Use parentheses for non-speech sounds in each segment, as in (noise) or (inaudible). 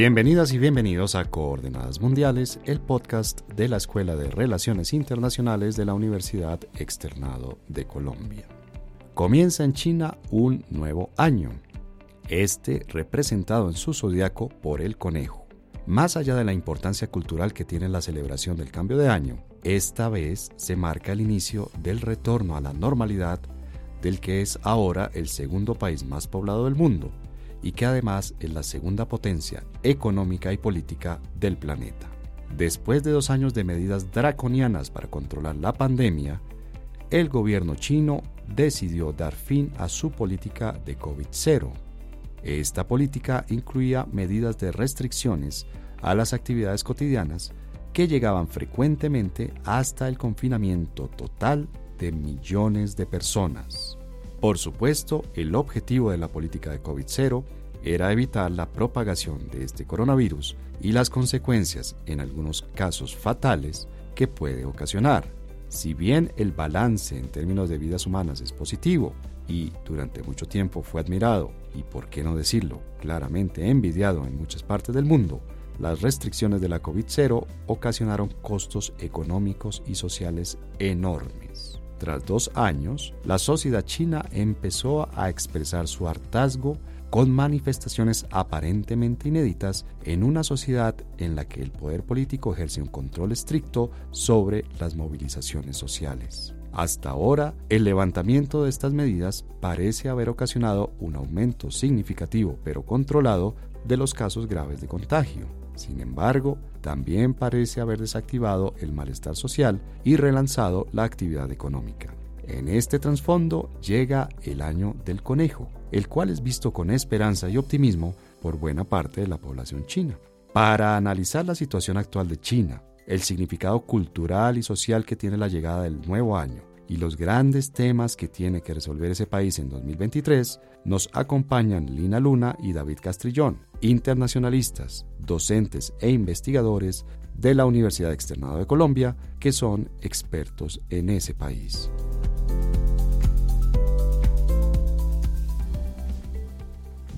Bienvenidas y bienvenidos a Coordenadas Mundiales, el podcast de la Escuela de Relaciones Internacionales de la Universidad Externado de Colombia. Comienza en China un nuevo año, este representado en su zodiaco por el conejo. Más allá de la importancia cultural que tiene la celebración del cambio de año, esta vez se marca el inicio del retorno a la normalidad del que es ahora el segundo país más poblado del mundo y que además es la segunda potencia económica y política del planeta. Después de dos años de medidas draconianas para controlar la pandemia, el gobierno chino decidió dar fin a su política de COVID-0. Esta política incluía medidas de restricciones a las actividades cotidianas que llegaban frecuentemente hasta el confinamiento total de millones de personas. Por supuesto, el objetivo de la política de COVID-0 era evitar la propagación de este coronavirus y las consecuencias, en algunos casos fatales, que puede ocasionar. Si bien el balance en términos de vidas humanas es positivo y durante mucho tiempo fue admirado y, por qué no decirlo, claramente envidiado en muchas partes del mundo, las restricciones de la COVID-0 ocasionaron costos económicos y sociales enormes. Tras dos años, la sociedad china empezó a expresar su hartazgo con manifestaciones aparentemente inéditas en una sociedad en la que el poder político ejerce un control estricto sobre las movilizaciones sociales. Hasta ahora, el levantamiento de estas medidas parece haber ocasionado un aumento significativo pero controlado de los casos graves de contagio. Sin embargo, también parece haber desactivado el malestar social y relanzado la actividad económica. En este trasfondo llega el año del conejo, el cual es visto con esperanza y optimismo por buena parte de la población china. Para analizar la situación actual de China, el significado cultural y social que tiene la llegada del nuevo año y los grandes temas que tiene que resolver ese país en 2023, nos acompañan Lina Luna y David Castrillón, internacionalistas, docentes e investigadores de la Universidad Externado de Colombia, que son expertos en ese país.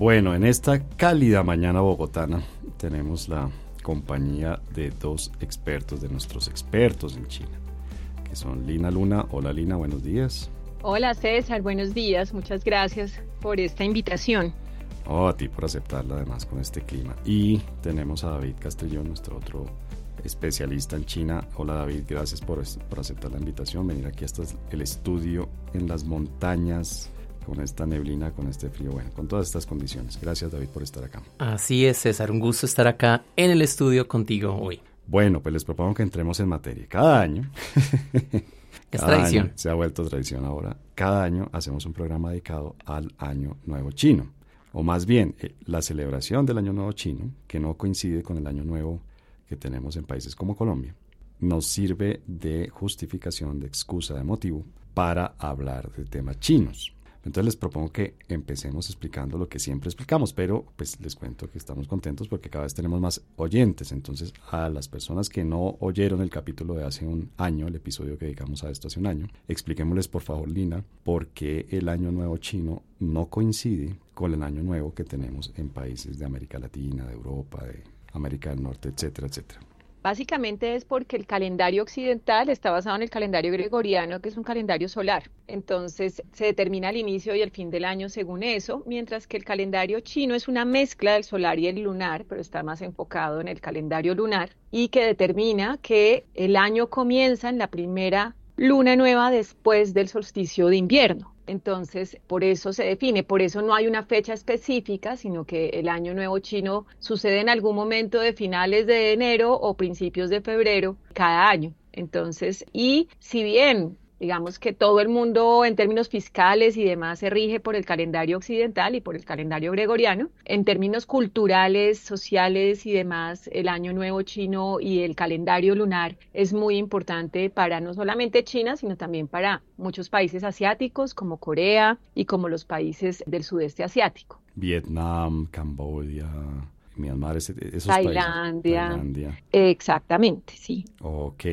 Bueno, en esta cálida mañana bogotana tenemos la compañía de dos expertos, de nuestros expertos en China son Lina Luna. Hola Lina, buenos días. Hola César, buenos días. Muchas gracias por esta invitación. Oh, a ti por aceptarla además con este clima. Y tenemos a David Castellón, nuestro otro especialista en China. Hola David, gracias por, por aceptar la invitación, venir aquí hasta el estudio en las montañas con esta neblina, con este frío, bueno, con todas estas condiciones. Gracias David por estar acá. Así es César, un gusto estar acá en el estudio contigo hoy. Bueno, pues les propongo que entremos en materia. Cada año, (laughs) es tradición. se ha vuelto tradición ahora. Cada año hacemos un programa dedicado al Año Nuevo Chino. O más bien, eh, la celebración del Año Nuevo Chino, que no coincide con el Año Nuevo que tenemos en países como Colombia, nos sirve de justificación, de excusa, de motivo para hablar de temas chinos. Entonces les propongo que empecemos explicando lo que siempre explicamos, pero pues les cuento que estamos contentos porque cada vez tenemos más oyentes. Entonces a las personas que no oyeron el capítulo de hace un año, el episodio que dedicamos a esto hace un año, expliquémosles por favor, Lina, por qué el año nuevo chino no coincide con el año nuevo que tenemos en países de América Latina, de Europa, de América del Norte, etcétera, etcétera. Básicamente es porque el calendario occidental está basado en el calendario gregoriano, que es un calendario solar. Entonces se determina el inicio y el fin del año según eso, mientras que el calendario chino es una mezcla del solar y el lunar, pero está más enfocado en el calendario lunar y que determina que el año comienza en la primera luna nueva después del solsticio de invierno. Entonces, por eso se define, por eso no hay una fecha específica, sino que el año nuevo chino sucede en algún momento de finales de enero o principios de febrero cada año. Entonces, y si bien Digamos que todo el mundo en términos fiscales y demás se rige por el calendario occidental y por el calendario gregoriano. En términos culturales, sociales y demás, el Año Nuevo chino y el calendario lunar es muy importante para no solamente China, sino también para muchos países asiáticos como Corea y como los países del sudeste asiático. Vietnam, Camboya, Myanmar, esos Tailandia. Tailandia. Exactamente, sí. Ok.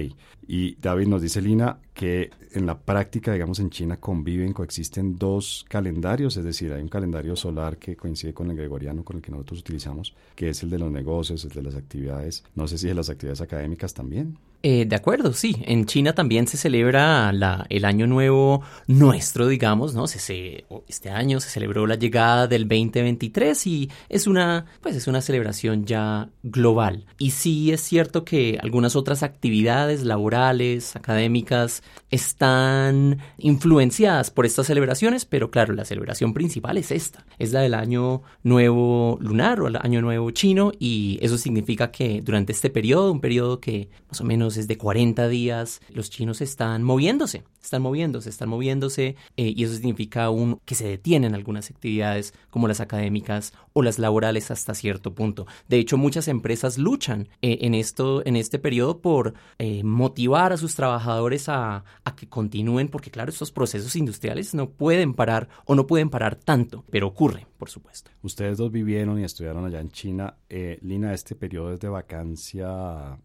Y David nos dice, Lina, que en la práctica, digamos, en China conviven, coexisten dos calendarios, es decir, hay un calendario solar que coincide con el gregoriano, con el que nosotros utilizamos, que es el de los negocios, el de las actividades, no sé si de las actividades académicas también. Eh, de acuerdo, sí. En China también se celebra la, el año nuevo nuestro, digamos, ¿no? Se, este año se celebró la llegada del 2023 y es una, pues es una celebración ya global. Y sí es cierto que algunas otras actividades laborales, académicas, están influenciadas por estas celebraciones, pero claro, la celebración principal es esta. Es la del año nuevo lunar o el año nuevo chino y eso significa que durante este periodo, un periodo que más o menos es de 40 días, los chinos están moviéndose, están moviéndose, están moviéndose eh, y eso significa que se detienen algunas actividades como las académicas o las laborales hasta cierto punto. De hecho, muchas empresas luchan eh, en, esto, en este periodo por eh, motivar a sus trabajadores a, que continúen, porque claro, estos procesos industriales no pueden parar o no pueden parar tanto, pero ocurre, por supuesto. Ustedes dos vivieron y estudiaron allá en China. Lina, este periodo es de vacancia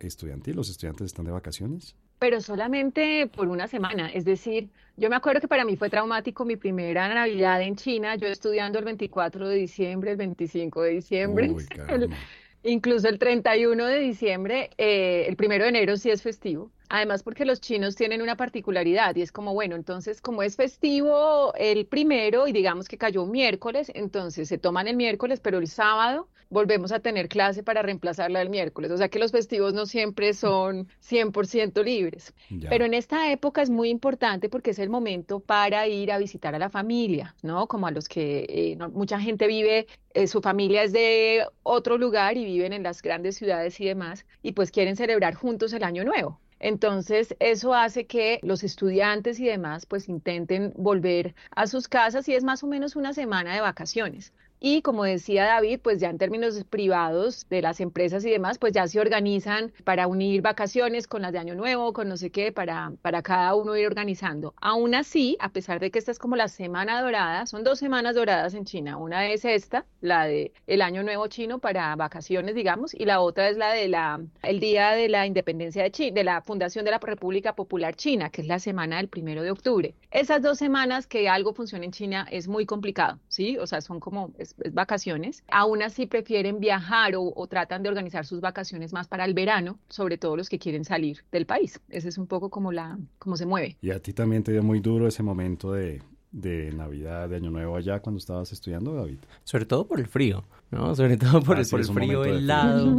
estudiantil? ¿Los estudiantes están de vacaciones? Pero solamente por una semana. Es decir, yo me acuerdo que para mí fue traumático mi primera Navidad en China, yo estudiando el 24 de diciembre, el 25 de diciembre. (laughs) incluso el 31 de diciembre, eh, el primero de enero sí es festivo. Además, porque los chinos tienen una particularidad y es como, bueno, entonces como es festivo el primero y digamos que cayó un miércoles, entonces se toman el miércoles, pero el sábado volvemos a tener clase para reemplazarla el miércoles. O sea que los festivos no siempre son 100% libres. Pero en esta época es muy importante porque es el momento para ir a visitar a la familia, ¿no? Como a los que eh, mucha gente vive, eh, su familia es de otro lugar y viven en las grandes ciudades y demás, y pues quieren celebrar juntos el año nuevo. Entonces, eso hace que los estudiantes y demás pues intenten volver a sus casas y es más o menos una semana de vacaciones. Y como decía David, pues ya en términos privados de las empresas y demás, pues ya se organizan para unir vacaciones con las de Año Nuevo, con no sé qué, para, para cada uno ir organizando. Aún así, a pesar de que esta es como la semana dorada, son dos semanas doradas en China. Una es esta, la de el Año Nuevo chino para vacaciones, digamos, y la otra es la de la el Día de la Independencia de China, de la Fundación de la República Popular China, que es la semana del primero de octubre. Esas dos semanas que algo funcione en China es muy complicado, ¿sí? O sea, son como vacaciones, aún así prefieren viajar o, tratan de organizar sus vacaciones más para el verano, sobre todo los que quieren salir del país. Ese es un poco como la, cómo se mueve. ¿Y a ti también te dio muy duro ese momento de, de Navidad, de Año Nuevo allá cuando estabas estudiando, David? Sobre todo por el frío, ¿no? Sobre todo por, el, ah, frío helado.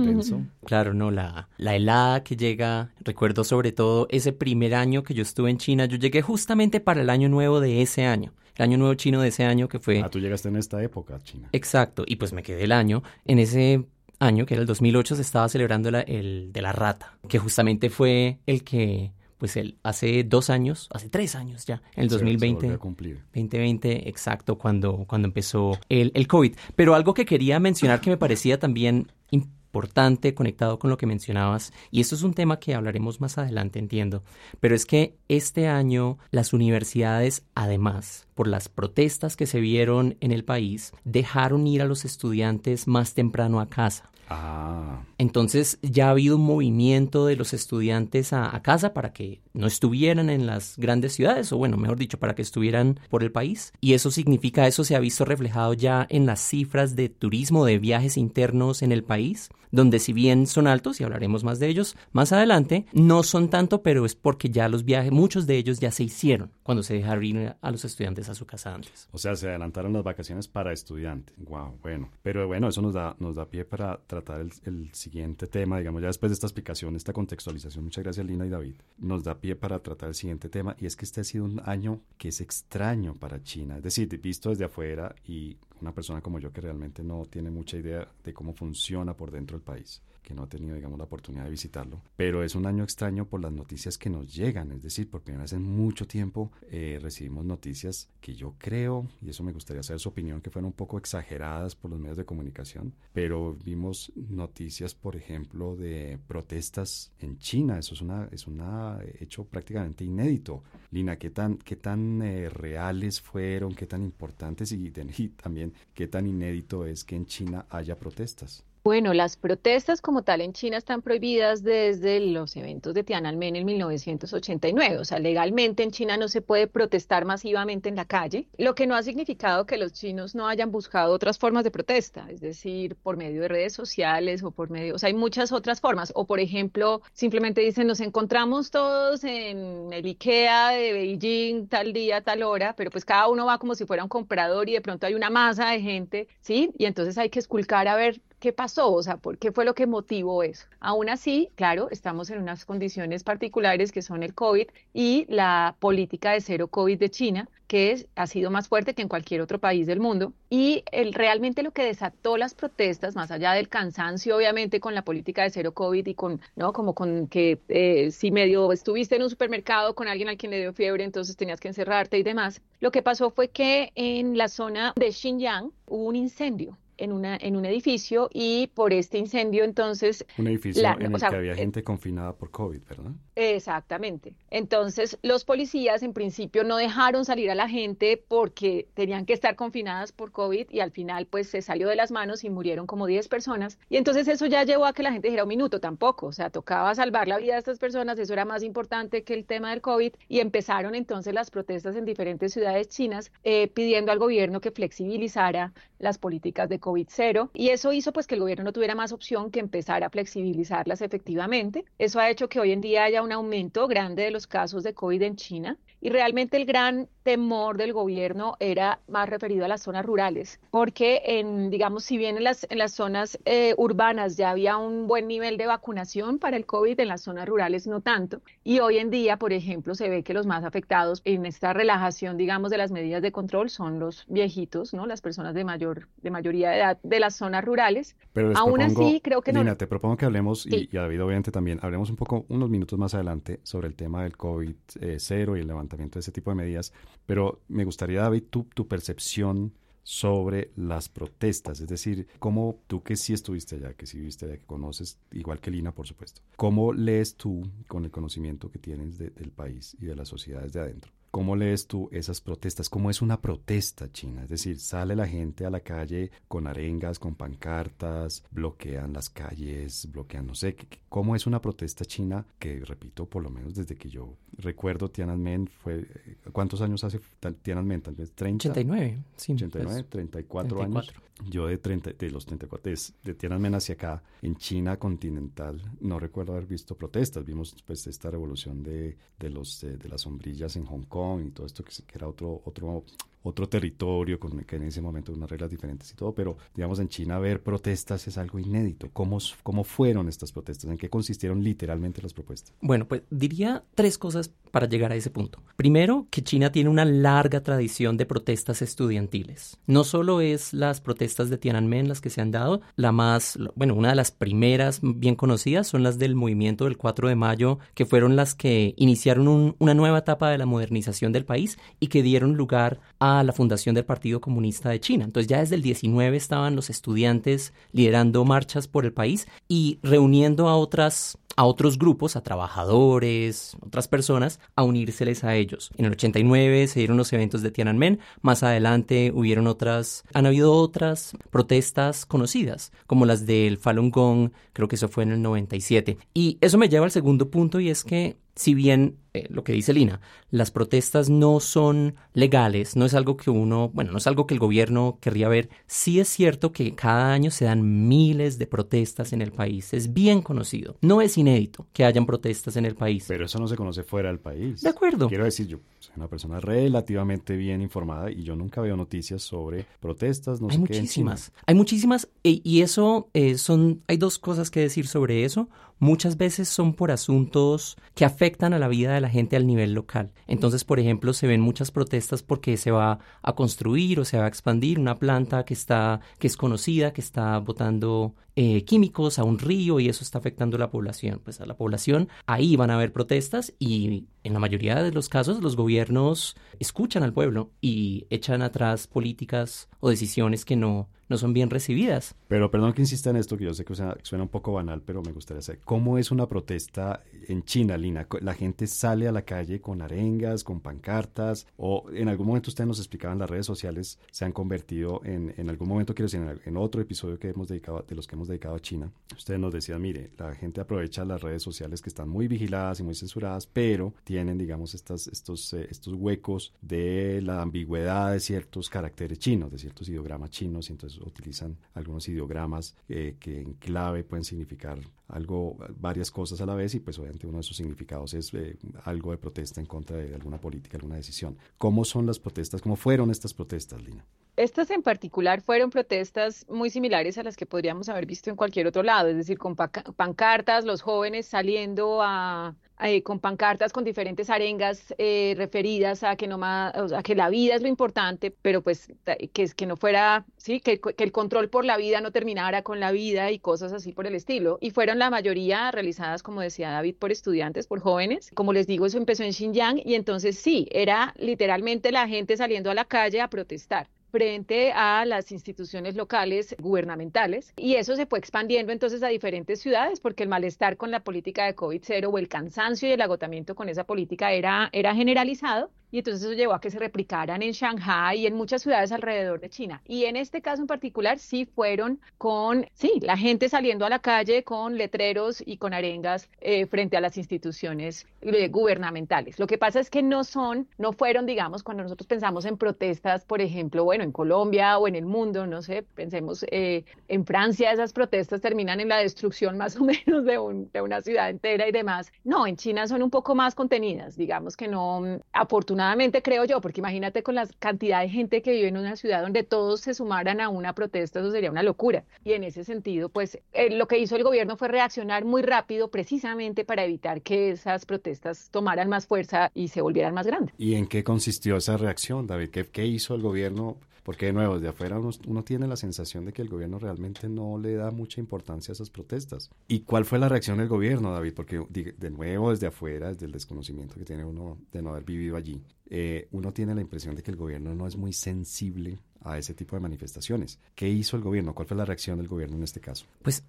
(laughs) claro, no, la, la helada que llega, recuerdo sobre todo ese primer año que yo estuve en China, yo llegué justamente para el Año Nuevo de ese año el año nuevo chino de ese año que fue... Ah, tú llegaste en esta época, China. Exacto, y pues me quedé el año. En ese año, que era el 2008, se estaba celebrando el de la rata, que justamente fue el que, pues el, hace dos años, hace tres años ya, en el 2020. Se 2020, exacto, cuando, cuando empezó el, el COVID. Pero algo que quería mencionar que me parecía también importante importante conectado con lo que mencionabas, y esto es un tema que hablaremos más adelante, entiendo, pero es que este año las universidades, además, por las protestas que se vieron en el país, dejaron ir a los estudiantes más temprano a casa. Ah. Entonces ya ha habido un movimiento de los estudiantes a, casa para que no estuvieran en las grandes ciudades, o bueno, mejor dicho, para que estuvieran por el país. Y eso significa, eso se ha visto reflejado ya en las cifras de turismo, de viajes internos en el país, donde si bien son altos, y hablaremos más de ellos más adelante, no son tanto, pero es porque ya los viajes, muchos de ellos ya se hicieron cuando se dejaron ir a los estudiantes a su casa antes. O sea, se adelantaron las vacaciones para estudiantes. Wow, bueno. Pero bueno, eso nos da, nos da pie para tratar el, el siguiente tema, digamos, ya después de esta explicación, esta contextualización. Muchas gracias, Lina y David. Nos da pie para tratar el siguiente tema, y es que este ha sido un año que es extraño para China. Es decir, visto desde afuera y una persona como yo que realmente no tiene mucha idea de cómo funciona por dentro del país que no ha tenido, digamos, la oportunidad de visitarlo. Pero es un año extraño por las noticias que nos llegan, es decir, por primera vez en mucho tiempo eh, recibimos noticias que yo creo, y eso me gustaría saber su opinión, que fueron un poco exageradas por los medios de comunicación, pero vimos noticias, por ejemplo, de protestas en China. Eso es una es una hecho prácticamente inédito. Lina, ¿qué tan, qué tan eh, reales fueron, qué tan importantes y, y también qué tan inédito es que en China haya protestas. Bueno, las protestas como tal en China están prohibidas desde los eventos de Tiananmen en 1989. O sea, legalmente en China no se puede protestar masivamente en la calle, lo que no ha significado que los chinos no hayan buscado otras formas de protesta, es decir, por medio de redes sociales o por medio, o sea, hay muchas otras formas. O por ejemplo, simplemente dicen, nos encontramos todos en el IKEA de Beijing tal día, tal hora, pero pues cada uno va como si fuera un comprador y de pronto hay una masa de gente, ¿sí? Y entonces hay que esculcar a ver ¿Qué pasó? O sea, ¿por qué fue lo que motivó eso? Aún así, claro, estamos en unas condiciones particulares que son el COVID y la política de cero COVID de China, que ha sido más fuerte que en cualquier otro país del mundo. Y realmente lo que desató las protestas, más allá del cansancio, obviamente, con la política de cero COVID y con, ¿no? Como con que eh, si medio estuviste en un supermercado con alguien al quien le dio fiebre, entonces tenías que encerrarte y demás. Lo que pasó fue que en la zona de Xinjiang hubo un incendio en, una, en un edificio y por este incendio entonces... Un edificio en el que había gente confinada por COVID, ¿verdad? Exactamente. Entonces los policías en principio no dejaron salir a la gente porque tenían que estar confinadas por COVID y al final pues se salió de las manos y murieron como 10 personas. Y entonces eso ya llevó a que la gente dijera un minuto tampoco, o sea, tocaba salvar la vida de estas personas, eso era más importante que el tema del COVID y empezaron entonces las protestas en diferentes ciudades chinas eh, pidiendo al gobierno que flexibilizara las políticas de COVID-0 y eso hizo pues que el gobierno no tuviera más opción que empezar a flexibilizarlas efectivamente. Eso ha hecho que hoy en día haya un aumento grande de los casos de COVID en China y realmente el gran temor del gobierno era más referido a las zonas rurales, porque en, digamos, si bien en las, en las zonas eh, urbanas ya había un buen nivel de vacunación para el COVID, en las zonas rurales no tanto. Y hoy en día, por ejemplo, se ve que los más afectados en esta relajación, digamos, de las medidas de control son los viejitos, ¿no? Las personas de mayor, de mayoría de edad de las zonas rurales. Pero Aún así, creo que no. te propongo que hablemos, y, y, David obviamente también, hablemos un poco, unos minutos más adelante, sobre el tema del COVID-0 eh, y el levantamiento de ese tipo de medidas. Pero me gustaría, David, tu, percepción sobre las protestas, es decir, cómo tú que sí estuviste allá, que sí viste allá, que conoces, igual que Lina, por supuesto, ¿cómo lees tú con el conocimiento que tienes del país y de las sociedades de adentro? ¿Cómo lees tú esas protestas? ¿Cómo es una protesta china? Es decir, sale la gente a la calle con arengas, con pancartas, bloquean las calles, bloquean, no sé, ¿cómo es una protesta china? Que repito, por lo menos desde que yo recuerdo Tiananmen, fue, ¿cuántos años hace Tiananmen? Tal vez 30. 89, sí. 89, 34, años. Yo de, 30, de los 34, de, Tiananmen hacia acá, en China continental, no recuerdo haber visto protestas. Vimos pues esta revolución de, de los, de, de las sombrillas en Hong Kong y todo esto que, que era otro, otro otro territorio con que en ese momento unas reglas diferentes y todo, pero digamos en China ver protestas es algo inédito. ¿Cómo, ¿Cómo fueron estas protestas? ¿En qué consistieron literalmente las propuestas? Bueno, pues diría tres cosas para llegar a ese punto. Primero, que China tiene una larga tradición de protestas estudiantiles. No solo es las protestas de Tiananmen las que se han dado, la más, bueno, una de las primeras bien conocidas son las del movimiento del 4 de mayo, que fueron las que iniciaron una nueva etapa de la modernización del país y que dieron lugar a la fundación del Partido Comunista de China. Entonces ya desde el 19 estaban los estudiantes liderando marchas por el país y reuniendo a otras a otros grupos, a trabajadores, otras personas, a unírseles a ellos. En el 89 se dieron los eventos de Tiananmen, más adelante hubieron otras, han habido otras protestas conocidas, como las del Falun Gong, creo que eso fue en el 97. Y eso me lleva al segundo punto y es que si bien eh, lo que dice Lina, las protestas no son legales, no es algo que uno, bueno, no es algo que el gobierno querría ver, sí es cierto que cada año se dan miles de protestas en el país, es bien conocido, no es inédito que hayan protestas en el país. Pero eso no se conoce fuera del país. De acuerdo. Quiero decir, yo soy una persona relativamente bien informada y yo nunca veo noticias sobre protestas, no hay muchísimas, Hay muchísimas, y, eso eh, son, hay dos cosas que decir sobre eso muchas veces son por asuntos que afectan a la vida de la gente al nivel local. Entonces, por ejemplo, se ven muchas protestas porque se va a construir o se va a expandir una planta que está que es conocida, que está botando eh, químicos a un río y eso está afectando a la población. Pues a la población ahí van a haber protestas y en la mayoría de los casos los gobiernos escuchan al pueblo y echan atrás políticas o decisiones que no, no son bien recibidas. Pero perdón que insista en esto, que yo sé que suena un poco banal, pero me gustaría saber, ¿cómo es una protesta en China, Lina? ¿La gente sale a la calle con arengas, con pancartas? ¿O en algún momento ustedes nos explicaban las redes sociales se han convertido en, en algún momento, quiero decir, en, otro episodio que hemos dedicado, de los que hemos dedicado a China, ustedes nos decían, mire, la gente aprovecha las redes sociales que están muy vigiladas y muy censuradas, pero tienen, digamos, estas, estos, eh, estos huecos de la ambigüedad de ciertos caracteres chinos, de ciertos ideogramas chinos, y entonces utilizan algunos ideogramas eh, que en clave pueden significar algo, varias cosas a la vez y pues obviamente uno de esos significados es eh, algo de protesta en contra de alguna política, alguna decisión. ¿Cómo son las protestas? ¿Cómo fueron estas protestas, Lina? Estas en particular fueron protestas muy similares a las que podríamos haber visto en cualquier otro lado, es decir, con pancartas, los jóvenes saliendo a, eh, con pancartas con diferentes arengas eh, referidas a que no más, a que la vida es lo importante, pero pues que, que no fuera, sí, que, el control por la vida no terminara con la vida y cosas así por el estilo. Y fueron la mayoría realizadas, como decía David, por estudiantes, por jóvenes. Como les digo, eso empezó en Xinjiang y entonces sí, era literalmente la gente saliendo a la calle a protestar frente a las instituciones locales gubernamentales y eso se fue expandiendo entonces a diferentes ciudades porque el malestar con la política de COVID-0 o el cansancio y el agotamiento con esa política era, era generalizado y entonces eso llevó a que se replicaran en Shanghai y en muchas ciudades alrededor de China. Y en este caso en particular sí fueron con, sí, la gente saliendo a la calle con letreros y con arengas eh, frente a las instituciones eh, gubernamentales. Lo que pasa es que no son, no fueron, digamos, cuando nosotros pensamos en protestas, por ejemplo, bueno, en Colombia o en el mundo, no sé, pensemos eh, en Francia, esas protestas terminan en la destrucción más o menos de, un, de una ciudad entera y demás. No, en China son un poco más contenidas, digamos que no, afortunadamente creo yo, porque imagínate con la cantidad de gente que vive en una ciudad donde todos se sumaran a una protesta, eso sería una locura. Y en ese sentido, pues eh, lo que hizo el gobierno fue reaccionar muy rápido precisamente para evitar que esas protestas tomaran más fuerza y se volvieran más grandes. ¿Y en qué consistió esa reacción, David? ¿Qué, qué hizo el gobierno? Porque de nuevo, desde afuera uno, tiene la sensación de que el gobierno realmente no le da mucha importancia a esas protestas. ¿Y cuál fue la reacción del gobierno, David? Porque de nuevo, desde afuera, desde el desconocimiento que tiene uno de no haber vivido allí, eh, uno tiene la impresión de que el gobierno no es muy sensible a ese tipo de manifestaciones. ¿Qué hizo el gobierno? ¿Cuál fue la reacción del gobierno en este caso? Pues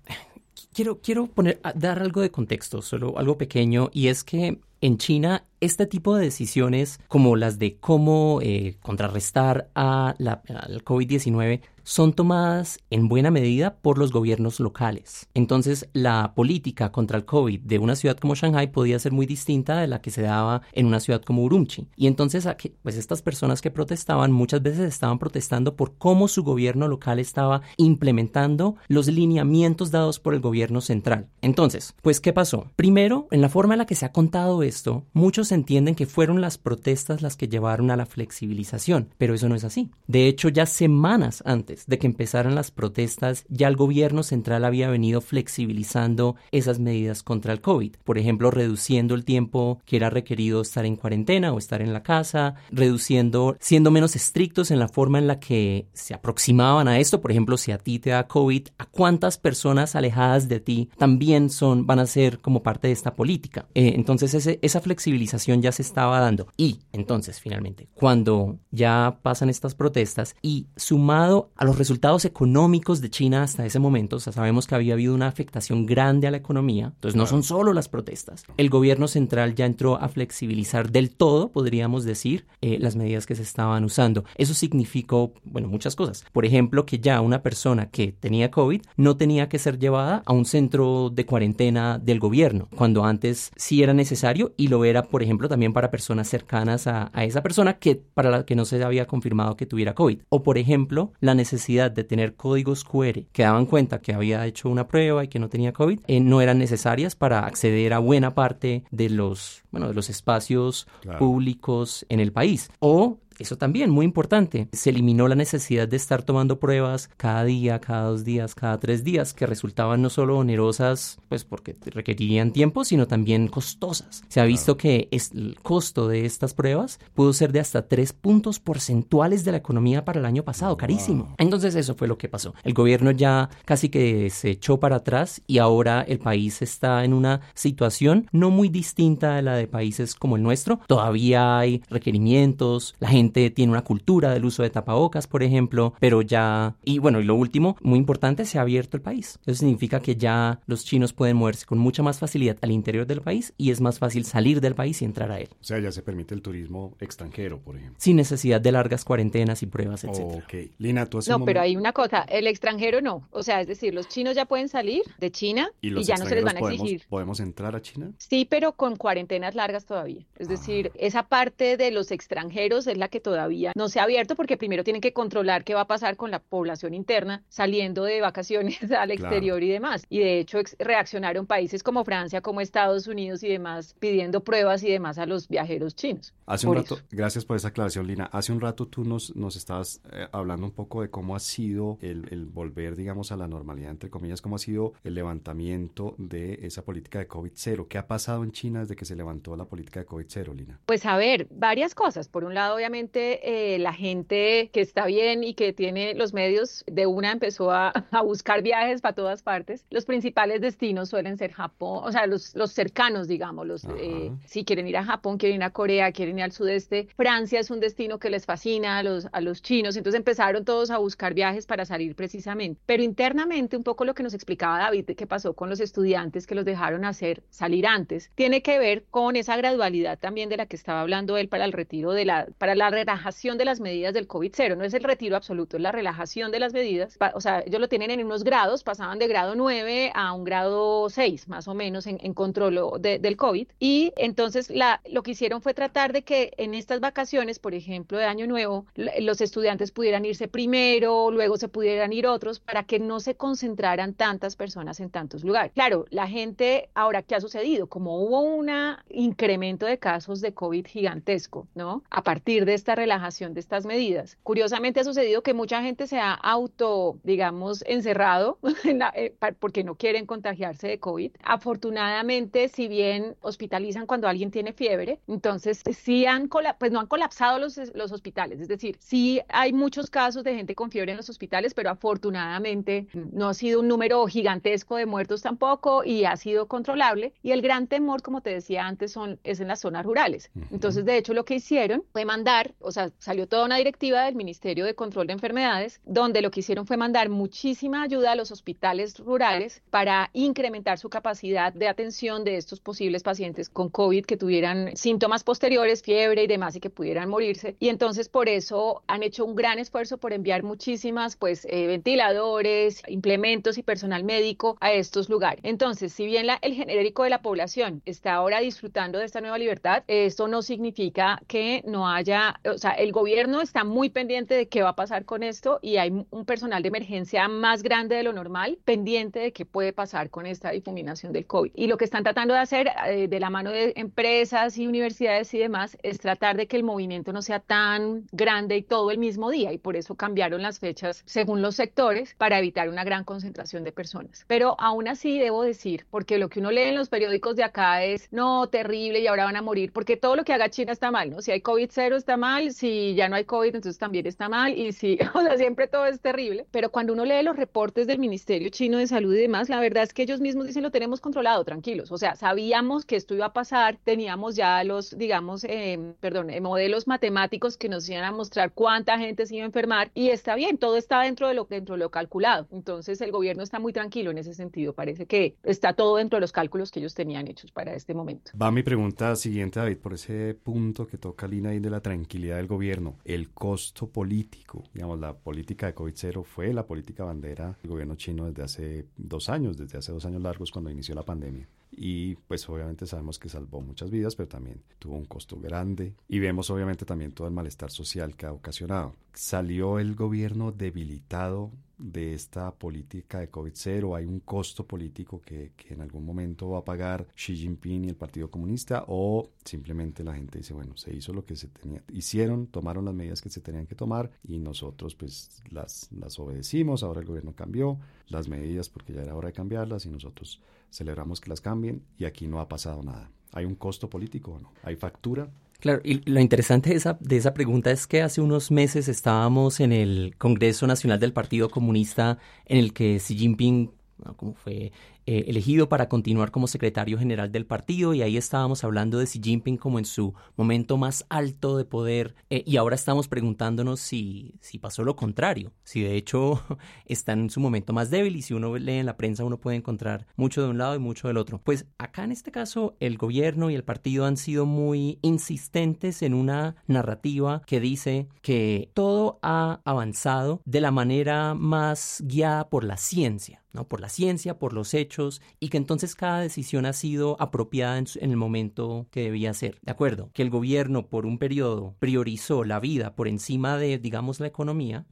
quiero, quiero dar algo de contexto, solo algo pequeño, y es que en China este tipo de decisiones, como las de cómo eh, contrarrestar a al COVID-19, son tomadas en buena medida por los gobiernos locales. Entonces, la política contra el COVID de una ciudad como Shanghai podía ser muy distinta de la que se daba en una ciudad como Urumqi. Y entonces, pues estas personas que protestaban muchas veces estaban protestando por cómo su gobierno local estaba implementando los lineamientos dados por el gobierno central. Entonces, pues, ¿qué pasó? Primero, en la forma en la que se ha contado esto, muchos entienden que fueron las protestas las que llevaron a la flexibilización, pero eso no es así. De hecho, ya semanas antes de que empezaran las protestas, ya el gobierno central había venido flexibilizando esas medidas contra el COVID. Por ejemplo, reduciendo el tiempo que era requerido estar en cuarentena o estar en la casa, reduciendo, siendo menos estrictos en la forma en la que se aproximaban a esto. Por ejemplo, si a ti te da COVID, ¿a cuántas personas alejadas de ti también son, van a ser como parte de esta política? Eh, entonces, esa flexibilización ya se estaba dando. Y entonces, finalmente, cuando ya pasan estas protestas y sumado a los resultados económicos de China hasta ese momento, o sea, sabemos que había habido una afectación grande a la economía, entonces no son solo las protestas. El gobierno central ya entró a flexibilizar del todo, podríamos decir, eh, las medidas que se estaban usando. Eso significó, bueno, muchas cosas. Por ejemplo, que ya una persona que tenía COVID no tenía que ser llevada a un centro de cuarentena del gobierno, cuando antes sí era necesario y lo era, por ejemplo, también para personas cercanas a, esa persona que para la que no se había confirmado que tuviera COVID. O, por ejemplo, la necesidad de tener códigos QR que daban cuenta que había hecho una prueba y que no tenía COVID, eh, no eran necesarias para acceder a buena parte de los, bueno, de los espacios públicos en el país. O eso también, muy importante. Se eliminó la necesidad de estar tomando pruebas cada día, cada dos días, cada tres días, que resultaban no solo onerosas, pues porque requerían tiempo, sino también costosas. Se ha visto que el costo de estas pruebas pudo ser de hasta tres puntos porcentuales de la economía para el año pasado, carísimo. Entonces eso fue lo que pasó. El gobierno ya casi que se echó para atrás y ahora el país está en una situación no muy distinta a la de países como el nuestro. Todavía hay requerimientos, la gente tiene una cultura del uso de tapabocas, por ejemplo, pero ya... Y bueno, y lo último, muy importante, se ha abierto el país. Eso significa que ya los chinos pueden moverse con mucha más facilidad al interior del país y es más fácil salir del país y entrar a él. O sea, ya se permite el turismo extranjero, por ejemplo. Sin necesidad de largas cuarentenas y pruebas, etc. Ok. Lina, tú No, pero hay una cosa, el extranjero no. O sea, es decir, los chinos ya pueden salir de China y, ya no se les van a exigir. ¿Podemos entrar a China? Sí, pero con cuarentenas largas todavía. Es ah. decir, esa parte de los extranjeros es la que todavía no se ha abierto porque primero tienen que controlar qué va a pasar con la población interna saliendo de vacaciones (laughs) al exterior y demás. Y de hecho reaccionaron países como Francia, como Estados Unidos y demás pidiendo pruebas y demás a los viajeros chinos. Hace un rato, gracias por esa aclaración, Lina. Hace un rato tú nos, nos estabas eh, hablando un poco de cómo ha sido el, el volver, digamos, a la normalidad, entre comillas, cómo ha sido el levantamiento de esa política de COVID-0. ¿Qué ha pasado en China desde que se levantó la política de COVID-0, Lina? Pues a ver, varias cosas. Por un lado, obviamente, eh, la gente que está bien y que tiene los medios de una empezó (laughs) a, buscar viajes para todas partes. Los principales destinos suelen ser Japón, o sea, los, los cercanos, digamos, los, eh, si quieren ir a Japón, quieren ir a Corea, quieren ir al sudeste. Francia es un destino que les fascina a los, a los chinos, entonces empezaron todos a buscar viajes para salir precisamente. Pero internamente, un poco lo que nos explicaba David, que pasó con los estudiantes que los dejaron hacer salir antes, tiene que ver con esa gradualidad también de la que estaba hablando él para el retiro de la, para la relajación de las medidas del COVID-0. No es el retiro absoluto, es la relajación de las medidas. O sea, ellos lo tienen en unos grados, pasaban de grado 9 a un grado 6, más o menos, en, control del COVID. Y entonces lo que hicieron fue tratar de que en estas vacaciones, por ejemplo, de Año Nuevo, los estudiantes pudieran irse primero, luego se pudieran ir otros, para que no se concentraran tantas personas en tantos lugares. Claro, la gente, ahora, ¿qué ha sucedido? Como hubo un incremento de casos de COVID gigantesco, ¿no? A partir de esta relajación de estas medidas. Curiosamente ha sucedido que mucha gente se ha auto, digamos, encerrado (laughs) eh, porque no quieren contagiarse de COVID. Afortunadamente, si bien hospitalizan cuando alguien tiene fiebre, entonces sí han, pues no han colapsado los, los hospitales. Es decir, sí hay muchos casos de gente con fiebre en los hospitales, pero afortunadamente no ha sido un número gigantesco de muertos tampoco y ha sido controlable. Y el gran temor, como te decía antes, son, es en las zonas rurales. Entonces, de hecho, lo que hicieron fue mandar, o sea, salió toda una directiva del Ministerio de Control de Enfermedades, donde lo que hicieron fue mandar muchísima ayuda a los hospitales rurales para incrementar su capacidad de atención de estos posibles pacientes con COVID que tuvieran síntomas posteriores, fiebre y demás, y que pudieran morirse. Y entonces, por eso han hecho un gran esfuerzo por enviar muchísimas, pues, eh, ventiladores, implementos y personal médico a estos lugares. Entonces, si bien la, el genérico de la población está ahora disfrutando de esta nueva libertad, esto no significa que no haya, o sea, el gobierno está muy pendiente de qué va a pasar con esto y hay un personal de emergencia más grande de lo normal pendiente de qué puede pasar con esta difuminación del COVID. Y lo que están tratando de hacer eh, de la mano de empresas y universidades y demás es tratar de que el movimiento no sea tan grande y todo el mismo día y por eso cambiaron las fechas según los sectores para evitar una gran concentración de personas. Pero aún así debo decir, porque lo que uno lee en los periódicos de acá es, no, terrible y ahora van a morir, porque todo lo que haga China está mal, ¿no? Si hay COVID cero está mal, si ya no hay COVID entonces también está mal y si, (laughs) o sea, siempre todo es terrible. Pero cuando uno lee los reportes del Ministerio Chino de Salud y demás, la verdad es que ellos mismos dicen lo tenemos controlado, tranquilos. O sea, sabíamos que esto iba a pasar, teníamos ya los, digamos, eh, perdón, eh, modelos matemáticos que nos iban a mostrar cuánta gente se iba a enfermar y está bien, todo está dentro de lo, dentro de lo calculado. Entonces el gobierno está muy tranquilo en ese sentido, parece que está todo dentro de los cálculos que ellos tenían hechos para este momento. Va mi pregunta siguiente, David, por ese punto que toca Lina ahí de la tranquilidad del gobierno, el costo político, digamos, la política de COVID-0 fue la política bandera del gobierno chino desde hace dos años, desde hace dos años largos cuando inició la pandemia. Y pues obviamente sabemos que salvó muchas vidas, pero también tuvo un costo grande y vemos obviamente también todo el malestar social que ha ocasionado. Salió el gobierno debilitado de esta política de COVID-0? ¿Hay un costo político que, que, en algún momento va a pagar Xi Jinping y el Partido Comunista? ¿O simplemente la gente dice, bueno, se hizo lo que se tenía, hicieron, tomaron las medidas que se tenían que tomar y nosotros pues las, las obedecimos, ahora el gobierno cambió las medidas porque ya era hora de cambiarlas y nosotros celebramos que las cambien y aquí no ha pasado nada. ¿Hay un costo político o no? ¿Hay factura? Claro, y lo interesante de esa, de esa pregunta es que hace unos meses estábamos en el Congreso Nacional del Partido Comunista en el que Xi Jinping como fue eh, elegido para continuar como secretario general del partido y ahí estábamos hablando de Xi Jinping como en su momento más alto de poder eh, y ahora estamos preguntándonos si, si pasó lo contrario, si de hecho (laughs) está en su momento más débil y si uno lee en la prensa uno puede encontrar mucho de un lado y mucho del otro. Pues acá en este caso el gobierno y el partido han sido muy insistentes en una narrativa que dice que todo ha avanzado de la manera más guiada por la ciencia, ¿no? por la ciencia, por los hechos y que entonces cada decisión ha sido apropiada en, el momento que debía ser. De acuerdo, que el gobierno por un periodo priorizó la vida por encima de, digamos, la economía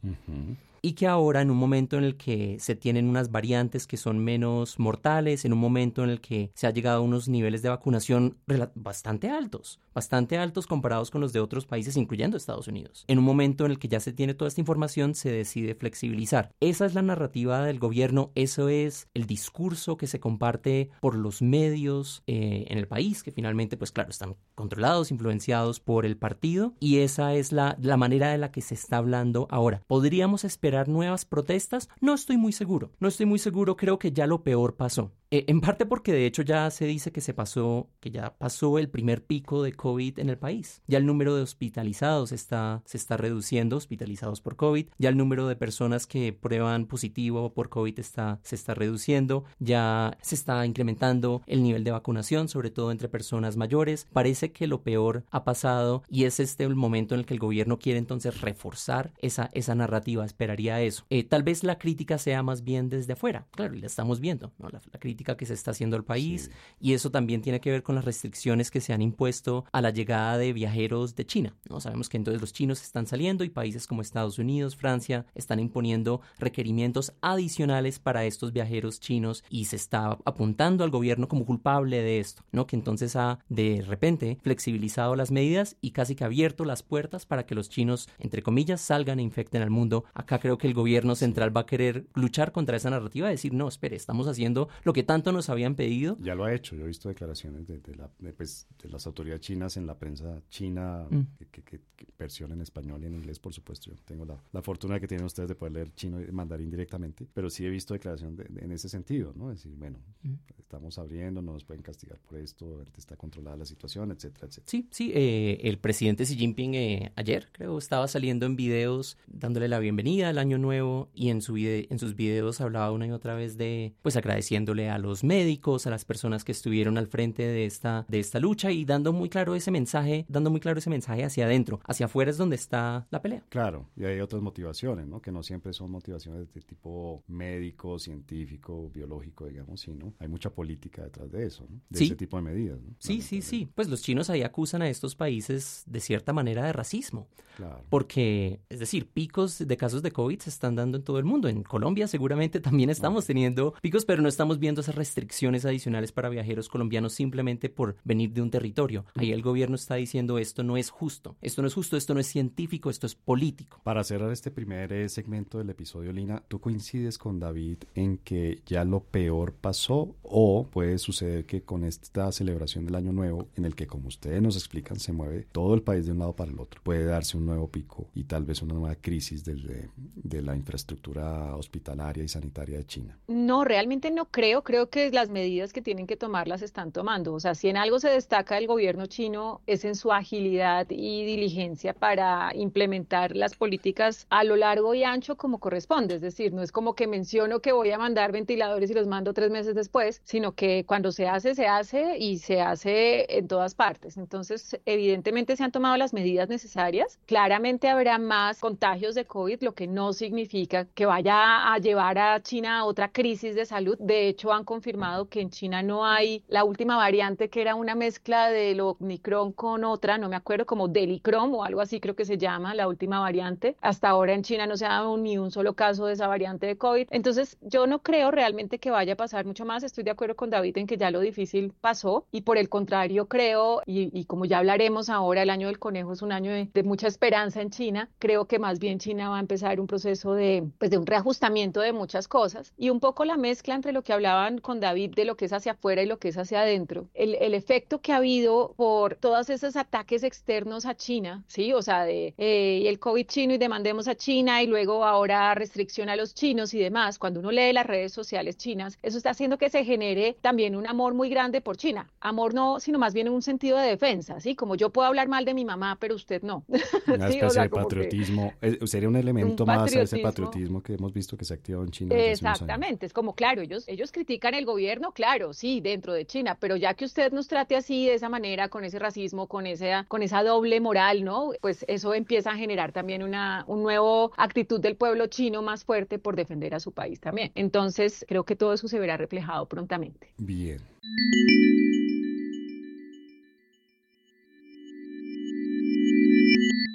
y que ahora en un momento en el que se tienen unas variantes que son menos mortales, en un momento en el que se ha llegado a unos niveles de vacunación bastante altos, bastante altos comparados con los de otros países, incluyendo Estados Unidos. En un momento en el que ya se tiene toda esta información, se decide flexibilizar. Esa es la narrativa del gobierno, eso es el discurso que se comparte por los medios eh, en el país, que finalmente, pues claro, están controlados, influenciados por el partido, y esa es la, la manera de la que se está hablando ahora. Podríamos esperar nuevas protestas? No estoy muy seguro. No estoy muy seguro, creo que ya lo peor pasó. Eh, en parte porque de hecho ya se dice que se pasó, que ya pasó el primer pico de COVID en el país. Ya el número de hospitalizados está, se está reduciendo, hospitalizados por COVID. Ya el número de personas que prueban positivo por COVID está, se está reduciendo. Ya se está incrementando el nivel de vacunación, sobre todo entre personas mayores. Parece que lo peor ha pasado y es este el momento en el que el gobierno quiere entonces reforzar esa, esa narrativa. Esperaría eso. Eh, tal vez la crítica sea más bien desde afuera. Claro, la estamos viendo. ¿no? La, la crítica que se está haciendo al país y eso también tiene que ver con las restricciones que se han impuesto a la llegada de viajeros de China. ¿no? Sabemos que entonces los chinos están saliendo y países como Estados Unidos, Francia están imponiendo requerimientos adicionales para estos viajeros chinos y se está apuntando al gobierno como culpable de esto, ¿no? Que entonces ha de repente flexibilizado las medidas y casi que abierto las puertas para que los chinos, entre comillas, salgan e infecten al mundo. Acá creo que el gobierno central va a querer luchar contra esa narrativa, decir, no, espere, estamos haciendo lo que tanto nos habían pedido. Ya lo ha hecho, yo he visto declaraciones de, la, pues, de las autoridades chinas en la prensa china, mm. que, que, versión en español y en inglés, por supuesto. Yo tengo la, la, fortuna que tienen ustedes de poder leer chino y mandarín directamente, pero sí he visto declaraciones en ese sentido, ¿no? Es decir, bueno, mm. estamos abriendo, no nos pueden castigar por esto, está controlada la situación, etcétera, etcétera. Sí, sí, eh, el presidente Xi Jinping eh, ayer, creo, estaba saliendo en videos dándole la bienvenida al año nuevo y en, su en sus videos hablaba una y otra vez de, pues agradeciéndole a los médicos, a las personas que estuvieron al frente de esta, de esta lucha y dando muy claro ese mensaje, dando muy claro ese mensaje hacia adentro, hacia afuera es donde está la pelea. Claro, y hay otras motivaciones, ¿no? Que no siempre son motivaciones de tipo médico, científico, biológico, digamos, sino hay mucha política detrás de eso, ¿no? De ese tipo de medidas, ¿no? Sí, sí, sí. Pues los chinos ahí acusan a estos países de cierta manera de racismo. Claro. Porque, es decir, picos de casos de COVID se están dando en todo el mundo. En Colombia seguramente también estamos teniendo picos, pero no estamos viendo restricciones adicionales para viajeros colombianos simplemente por venir de un territorio. Ahí el gobierno está diciendo esto no es justo, esto no es justo, esto no es científico, esto es político. Para cerrar este primer eh, segmento del episodio, Lina, ¿tú coincides con David en que ya lo peor pasó o puede suceder que con esta celebración del Año Nuevo, en el que como ustedes nos explican se mueve todo el país de un lado para el otro, puede darse un nuevo pico y tal vez una nueva crisis de, de la infraestructura hospitalaria y sanitaria de China? No, realmente no creo, creo que las medidas que tienen que tomar las están tomando. O sea, si en algo se destaca el gobierno chino es en su agilidad y diligencia para implementar las políticas a lo largo y ancho como corresponde. Es decir, no es como que menciono que voy a mandar ventiladores y los mando tres meses después, sino que cuando se hace, se hace y se hace en todas partes. Entonces, evidentemente se han tomado las medidas necesarias. Claramente habrá más contagios de COVID, lo que no significa que vaya a llevar a China a otra crisis de salud. De hecho, han confirmado que en China no hay la última variante que era una mezcla del Omicron con otra, no me acuerdo, como Delicrom o algo así creo que se llama, la última variante. Hasta ahora en China no se ha dado ni un solo caso de esa variante de COVID. Entonces, yo no creo realmente que vaya a pasar mucho más. Estoy de acuerdo con David en que ya lo difícil pasó y por el contrario creo, y, como ya hablaremos ahora, el año del conejo es un año de, de, mucha esperanza en China. Creo que más bien China va a empezar un proceso de, pues, de un reajustamiento de muchas cosas y un poco la mezcla entre lo que hablaban con David de lo que es hacia afuera y lo que es hacia adentro. El, el efecto que ha habido por todos esos ataques externos a China, ¿sí? O sea, de eh, el COVID chino y demandemos a China y luego ahora restricción a los chinos y demás. Cuando uno lee las redes sociales chinas, eso está haciendo que se genere también un amor muy grande por China. Amor no, sino más bien un sentido de defensa, ¿sí? Como yo puedo hablar mal de mi mamá, pero usted no. (laughs) Una especie de patriotismo. Sería un elemento más a ese patriotismo que hemos visto que se activa en China. Exactamente. Es como, claro, ellos, ellos critican el gobierno, claro, sí, dentro de China, pero ya que usted nos trate así, de esa manera, con ese racismo, con esa, con esa doble moral, ¿no? Pues eso empieza a generar también una un nuevo actitud del pueblo chino más fuerte por defender a su país también. Entonces, creo que todo eso se verá reflejado prontamente. Bien.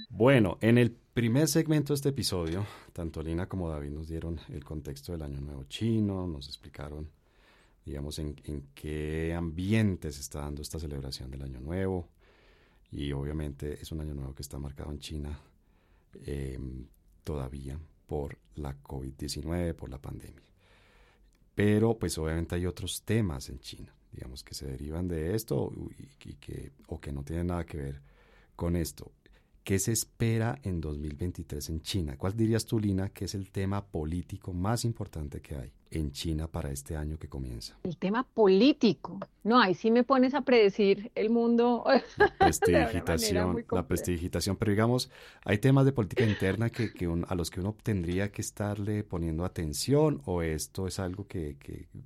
Bueno, en el primer segmento de este episodio, tanto Lina como David nos dieron el contexto del Año Nuevo chino, nos explicaron, digamos, en, qué ambiente se está dando esta celebración del Año Nuevo. Y obviamente es un Año Nuevo que está marcado en China eh, todavía por la COVID-19, por la pandemia. Pero pues obviamente hay otros temas en China, digamos, que se derivan de esto y, que, o que no tienen nada que ver con esto. ¿Qué se espera en 2023 en China? ¿Cuál dirías tú, Lina, que es el tema político más importante que hay en China para este año que comienza? El tema político. No, ahí sí me pones a predecir el mundo. (laughs) La prestidigitación, la prestidigitación. Pero digamos, hay temas de política interna que, a los que uno tendría que estarle poniendo atención o esto es algo que,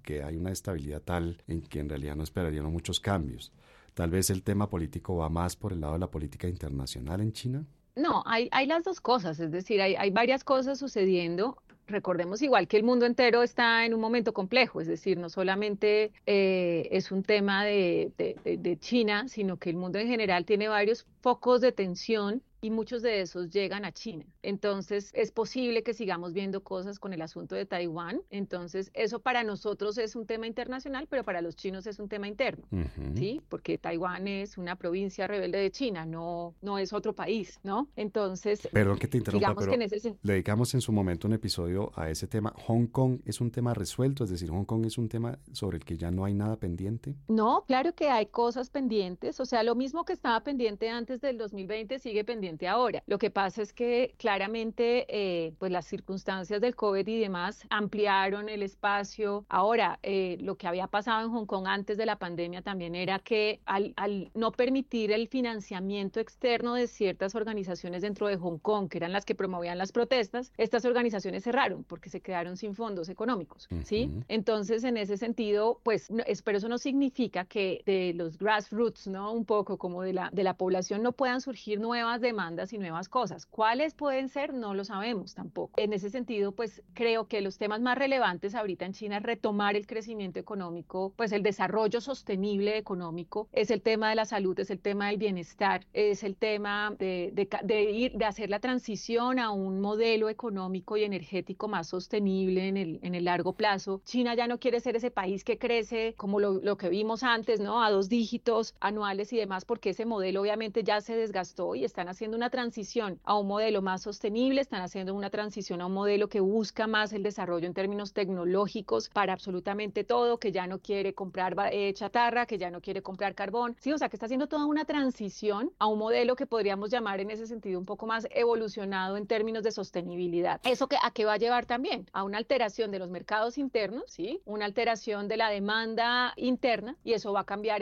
que, hay una estabilidad tal en que en realidad no esperaríamos muchos cambios. Tal vez el tema político va más por el lado de la política internacional en China. No, hay, hay las dos cosas, es decir, hay, hay varias cosas sucediendo recordemos igual que el mundo entero está en un momento complejo, es decir, no solamente eh, es un tema de, de, China, sino que el mundo en general tiene varios focos de tensión y muchos de esos llegan a China. Entonces, es posible que sigamos viendo cosas con el asunto de Taiwán. Entonces, eso para nosotros es un tema internacional, pero para los chinos es un tema interno, ¿sí? Porque Taiwán es una provincia rebelde de China, no, no es otro país, ¿no? Entonces, perdón que te interrumpa, pero le dedicamos en su momento un episodio a ese tema. ¿Hong Kong es un tema resuelto? Es decir, ¿Hong Kong es un tema sobre el que ya no hay nada pendiente? No, claro que hay cosas pendientes. O sea, lo mismo que estaba pendiente antes del 2020 sigue pendiente ahora. Lo que pasa es que claramente eh, pues las circunstancias del COVID y demás ampliaron el espacio. Ahora, eh, lo que había pasado en Hong Kong antes de la pandemia también era que al, al no permitir el financiamiento externo de ciertas organizaciones dentro de Hong Kong, que eran las que promovían las protestas, estas organizaciones cerraron porque se quedaron sin fondos económicos, ¿sí? Entonces, en ese sentido, pues, no, pero eso no significa que de los grassroots, ¿no? Un poco como de la, de la población no puedan surgir nuevas demandas demandas y nuevas cosas. ¿Cuáles pueden ser? No lo sabemos tampoco. En ese sentido, pues creo que los temas más relevantes ahorita en China es retomar el crecimiento económico, pues el desarrollo sostenible económico, es el tema de la salud, es el tema del bienestar, es el tema de, de, ir, de hacer la transición a un modelo económico y energético más sostenible en el, en el largo plazo. China ya no quiere ser ese país que crece como lo, lo que vimos antes, ¿no? A dos dígitos anuales y demás, porque ese modelo obviamente ya se desgastó y están haciendo una transición a un modelo más sostenible, están haciendo una transición a un modelo que busca más el desarrollo en términos tecnológicos para absolutamente todo, que ya no quiere comprar eh, chatarra, que ya no quiere comprar carbón, sí, o sea, que está haciendo toda una transición a un modelo que podríamos llamar en ese sentido un poco más evolucionado en términos de sostenibilidad. ¿Eso que, a qué va a llevar también? A una alteración de los mercados internos, ¿sí? Una alteración de la demanda interna y eso va a cambiar,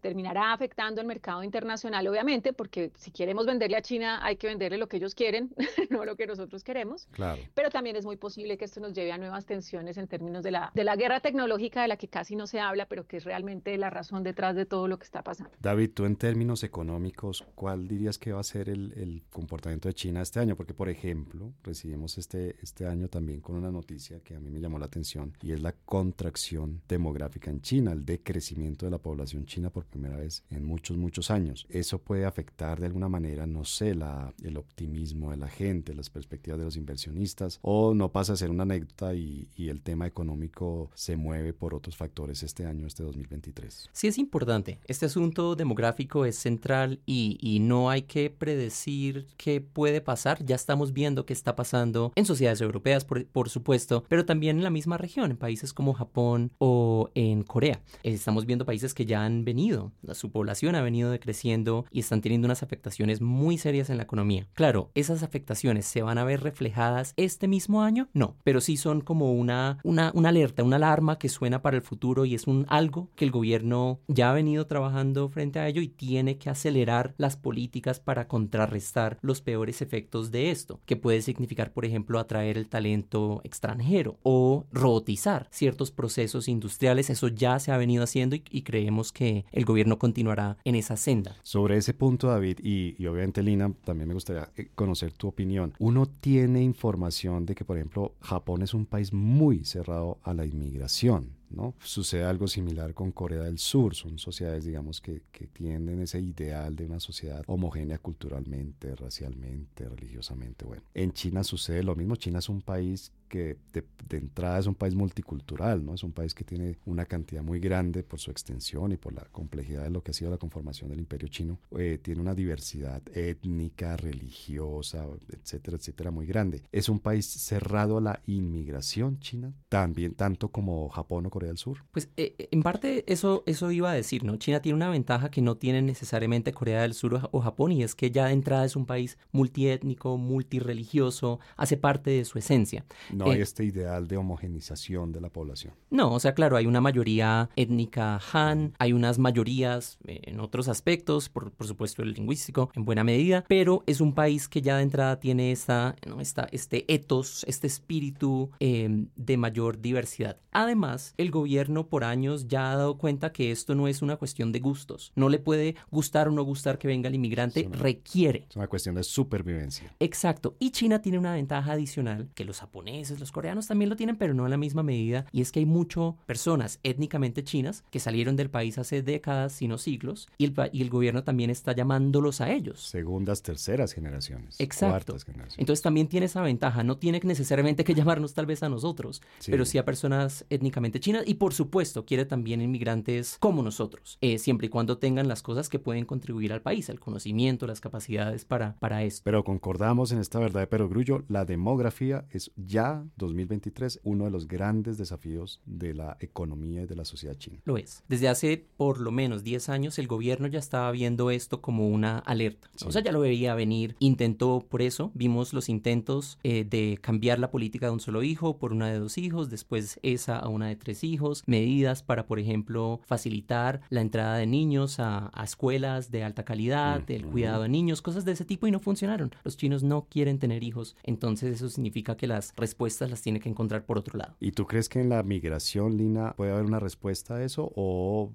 terminará afectando el mercado internacional, obviamente, porque si queremos venderle a China hay que venderle lo que ellos quieren (laughs) no lo que nosotros queremos. Claro. Pero también es muy posible que esto nos lleve a nuevas tensiones en términos de la, de la guerra tecnológica de la que casi no se habla, pero que es realmente la razón detrás de todo lo que está pasando. David, tú en términos económicos, ¿cuál dirías que va a ser el, el comportamiento de China este año? Porque, por ejemplo, recibimos este, este año también con una noticia que a mí me llamó la atención y es la contracción demográfica en China, el decrecimiento de la población china por primera vez en muchos, muchos años. Eso puede afectar de alguna manera, no sé, la, el optimismo de la gente, las perspectivas de los inversionistas, o no pasa a ser una anécdota y, y el tema económico se mueve por otros factores este año, este 2023. Sí, es importante. Este asunto demográfico es central y, y no hay que predecir qué puede pasar. Ya estamos viendo qué está pasando en sociedades europeas, por, por supuesto, pero también en la misma región, en países como Japón o en Corea. Estamos viendo países que ya han venido, su población ha venido decreciendo y están teniendo unas afectaciones muy serias en la economía. Claro, esas afectaciones se van a ver reflejadas este mismo año, no, pero sí son como una, una, una alerta, una alarma que suena para el futuro y es un algo que el gobierno ya ha venido trabajando frente a ello y tiene que acelerar las políticas para contrarrestar los peores efectos de esto, que puede significar, por ejemplo, atraer el talento extranjero o robotizar ciertos procesos industriales. Eso ya se ha venido haciendo y, y creemos que el gobierno continuará en esa senda. Sobre ese punto, David, y, y, obviamente Lina, también me gustaría eh, conocer tu opinión. Uno tiene información de que, por ejemplo, Japón es un país muy cerrado a la inmigración. ¿no? Sucede algo similar con Corea del Sur, son sociedades, digamos, que, que tienden ese ideal de una sociedad homogénea culturalmente, racialmente, religiosamente. Bueno, en China sucede lo mismo, China es un país que de, entrada es un país multicultural, ¿no? Es un país que tiene una cantidad muy grande por su extensión y por la complejidad de lo que ha sido la conformación del imperio chino. Eh, tiene una diversidad étnica, religiosa, etcétera, etcétera, muy grande. Es un país cerrado a la inmigración china, también tanto como Japón o Corea del Sur. Pues eh, en parte eso, eso iba a decir, ¿no? China tiene una ventaja que no tiene necesariamente Corea del Sur o, o Japón y es que ya de entrada es un país multiétnico, multireligioso, hace parte de su esencia. No hay eh, este ideal de homogenización de la población. No, o sea, claro, hay una mayoría étnica Han, hay unas mayorías eh, en otros aspectos, por, por, supuesto el lingüístico en buena medida, pero es un país que ya de entrada tiene esta, ¿no? esta este etos, este espíritu eh, de mayor diversidad. Además, el gobierno por años ya ha dado cuenta que esto no es una cuestión de gustos. No le puede gustar o no gustar que venga el inmigrante, una, requiere. Es una cuestión de supervivencia. Exacto. Y China tiene una ventaja adicional que los japoneses los coreanos también lo tienen, pero no en la misma medida, y es que hay mucho personas étnicamente chinas que salieron del país hace décadas, sino siglos, y el, y el gobierno también está llamándolos a ellos. Segundas, terceras generaciones. Exacto. Generaciones. Entonces también tiene esa ventaja, no tiene necesariamente que (laughs) llamarnos tal vez a nosotros, sí. pero sí a personas étnicamente chinas, y por supuesto quiere también inmigrantes como nosotros, eh, siempre y cuando tengan las cosas que pueden contribuir al país, el conocimiento, las capacidades para, para esto. Pero concordamos en esta verdad de Perogrullo, la demografía es ya 2023 uno de los grandes desafíos de la economía y de la sociedad china. Lo es. Desde hace por lo menos 10 años el gobierno ya estaba viendo esto como una alerta. Sí. O sea, ya lo veía venir. Intentó por eso, vimos los intentos eh, de cambiar la política de un solo hijo por una de dos hijos, después esa a una de tres hijos, medidas para, por ejemplo, facilitar la entrada de niños a, a escuelas de alta calidad, mm, el mm. cuidado de niños, cosas de ese tipo y no funcionaron. Los chinos no quieren tener hijos, entonces eso significa que las respuestas las tiene que encontrar por otro lado. ¿Y tú crees que en la migración, Lina, puede haber una respuesta a eso o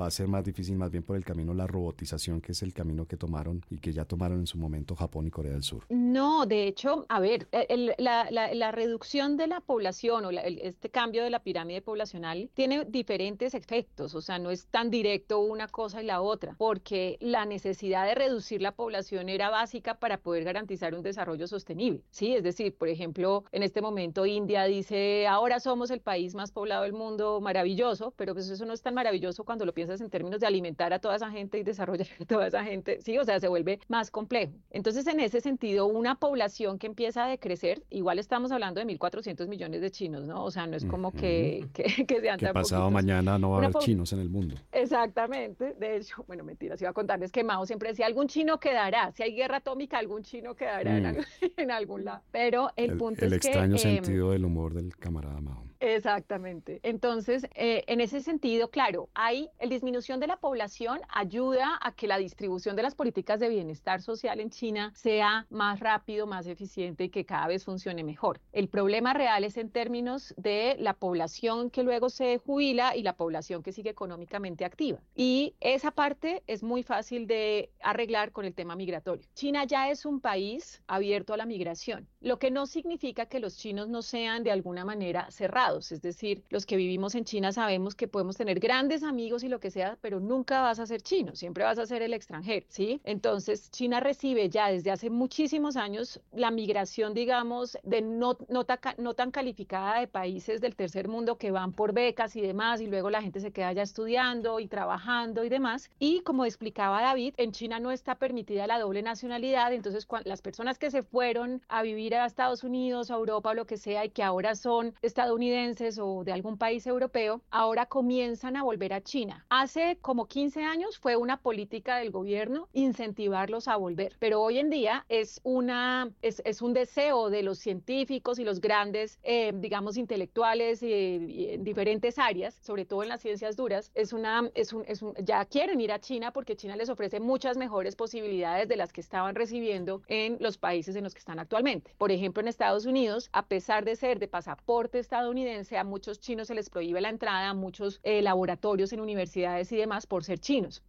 va a ser más difícil más bien por el camino la robotización, que es el camino que tomaron y que ya tomaron en su momento Japón y Corea del Sur? No, de hecho, a ver, el, la, la, la, reducción de la población o la, el, este cambio de la pirámide poblacional tiene diferentes efectos, o sea, no es tan directo una cosa y la otra, porque la necesidad de reducir la población era básica para poder garantizar un desarrollo sostenible, ¿sí? Es decir, por ejemplo, en este momento India dice, ahora somos el país más poblado del mundo, maravilloso, pero pues eso no es tan maravilloso cuando lo piensas en términos de alimentar a toda esa gente y desarrollar a toda esa gente, sí, o sea, se vuelve más complejo. Entonces, en ese sentido, una población que empieza a decrecer, igual estamos hablando de 1.400 millones de chinos, ¿no? O sea, no es como que, que, (laughs) que sean que pasado poquitos. mañana no va a haber chinos en el mundo. Exactamente, de hecho, (laughs) bueno, mentiras, iba a contarles que Mao siempre decía, algún chino quedará, si hay guerra atómica, algún chino quedará mm. en, (laughs) en, algún lado. Pero el, el punto el es que extraño sentido del humor del camarada Mao. Exactamente. Entonces, eh, en ese sentido, claro, hay el disminución de la población ayuda a que la distribución de las políticas de bienestar social en China sea más rápido, más eficiente y que cada vez funcione mejor. El problema real es en términos de la población que luego se jubila y la población que sigue económicamente activa. Y esa parte es muy fácil de arreglar con el tema migratorio. China ya es un país abierto a la migración, lo que no significa que los chinos no sean de alguna manera cerrados. Es decir, los que vivimos en China sabemos que podemos tener grandes amigos y lo que sea, pero nunca vas a ser chino, siempre vas a ser el extranjero, ¿sí? Entonces, China recibe ya desde hace muchísimos años la migración, digamos, de no, no, no tan calificada de países del tercer mundo que van por becas y demás, y luego la gente se queda ya estudiando y trabajando y demás. Y como explicaba David, en China no está permitida la doble nacionalidad, entonces las personas que se fueron a vivir a Estados Unidos, a Europa o lo que sea, y que ahora son estadounidenses o de algún país europeo, ahora comienzan a volver a China. Hace como 15 años fue una política del gobierno incentivarlos a volver, pero hoy en día es, una, es, un deseo de los científicos y los grandes, eh, digamos, intelectuales y, en diferentes áreas, sobre todo en las ciencias duras, es una, es un, es un, ya quieren ir a China porque China les ofrece muchas mejores posibilidades de las que estaban recibiendo en los países en los que están actualmente. Por ejemplo, en Estados Unidos, a pesar de ser de pasaporte estadounidense, a muchos chinos se les prohíbe la entrada a muchos eh, laboratorios en universidades y demás por ser chinos.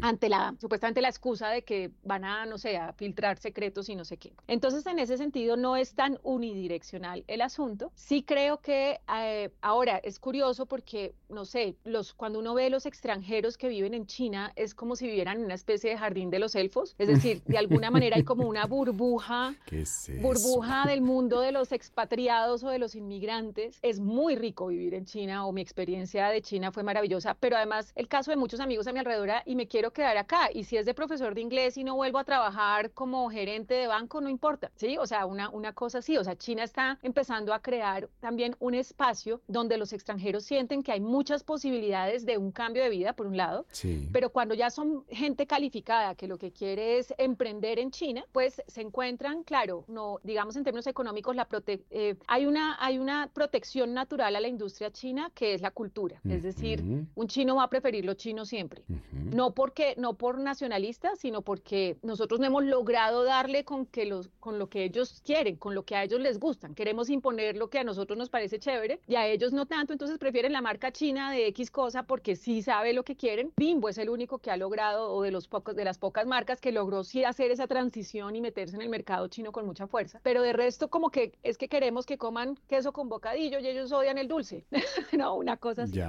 Ante la, supuestamente la excusa de que van a, no sé, a filtrar secretos y no sé qué. Entonces, en ese sentido, no es tan unidireccional el asunto. Sí creo que eh, ahora es curioso porque, no sé, los, cuando uno ve los extranjeros que viven en China, es como si vivieran en una especie de jardín de los elfos. Es decir, de alguna manera hay como una burbuja, (laughs) burbuja del mundo de los expatriados o de los inmigrantes. Es muy rico vivir en China o mi experiencia de China fue maravillosa, pero además el caso de muchos amigos a mi alrededor y me quiero quedar acá. Y si es de profesor de inglés y no vuelvo a trabajar como gerente de banco, no importa. Sí, o sea, una, una cosa así. O sea, China está empezando a crear también un espacio donde los extranjeros sienten que hay muchas posibilidades de un cambio de vida, por un lado, sí. pero cuando ya son gente calificada que lo que quiere es emprender en China, pues se encuentran, claro, no, digamos en términos económicos, la prote eh, hay, una, hay una protección natural a la industria china que es la cultura. Es decir, un chino va a preferir lo chino siempre. No porque, no por nacionalistas, sino porque nosotros no hemos logrado darle con que los, con lo que ellos quieren, con lo que a ellos les gustan. Queremos imponer lo que a nosotros nos parece chévere y a ellos no tanto, entonces prefieren la marca china de X cosa porque sí sabe lo que quieren. Bimbo es el único que ha logrado, o de los pocos, de las pocas marcas que logró sí hacer esa transición y meterse en el mercado chino con mucha fuerza. Pero de resto, como que es que queremos que coman queso con bocadillo y ellos odian el dulce. (laughs) no, una cosa así.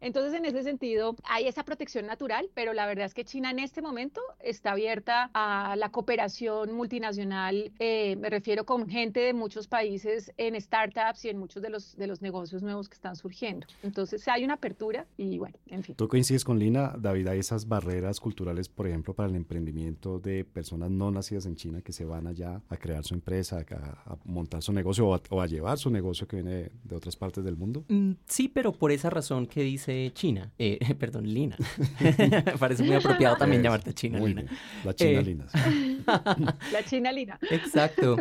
Entonces, en ese sentido, hay esa protección natural pero la verdad es que China en este momento está abierta a la cooperación multinacional, eh, me refiero con gente de muchos países en startups y en muchos de los, de los negocios nuevos que están surgiendo. Entonces hay una apertura y bueno, en fin. ¿Tú coincides con Lina, David, hay esas barreras culturales, por ejemplo, para el emprendimiento de personas no nacidas en China que se van allá a crear su empresa, a, montar su negocio o a, llevar su negocio que viene de otras partes del mundo? Mm, sí, pero por esa razón que dice China, eh, (laughs) perdón, Lina. (laughs) parece muy apropiado también llamarte China Lina. La China eh, Lina. (laughs) La China Lina. Exacto.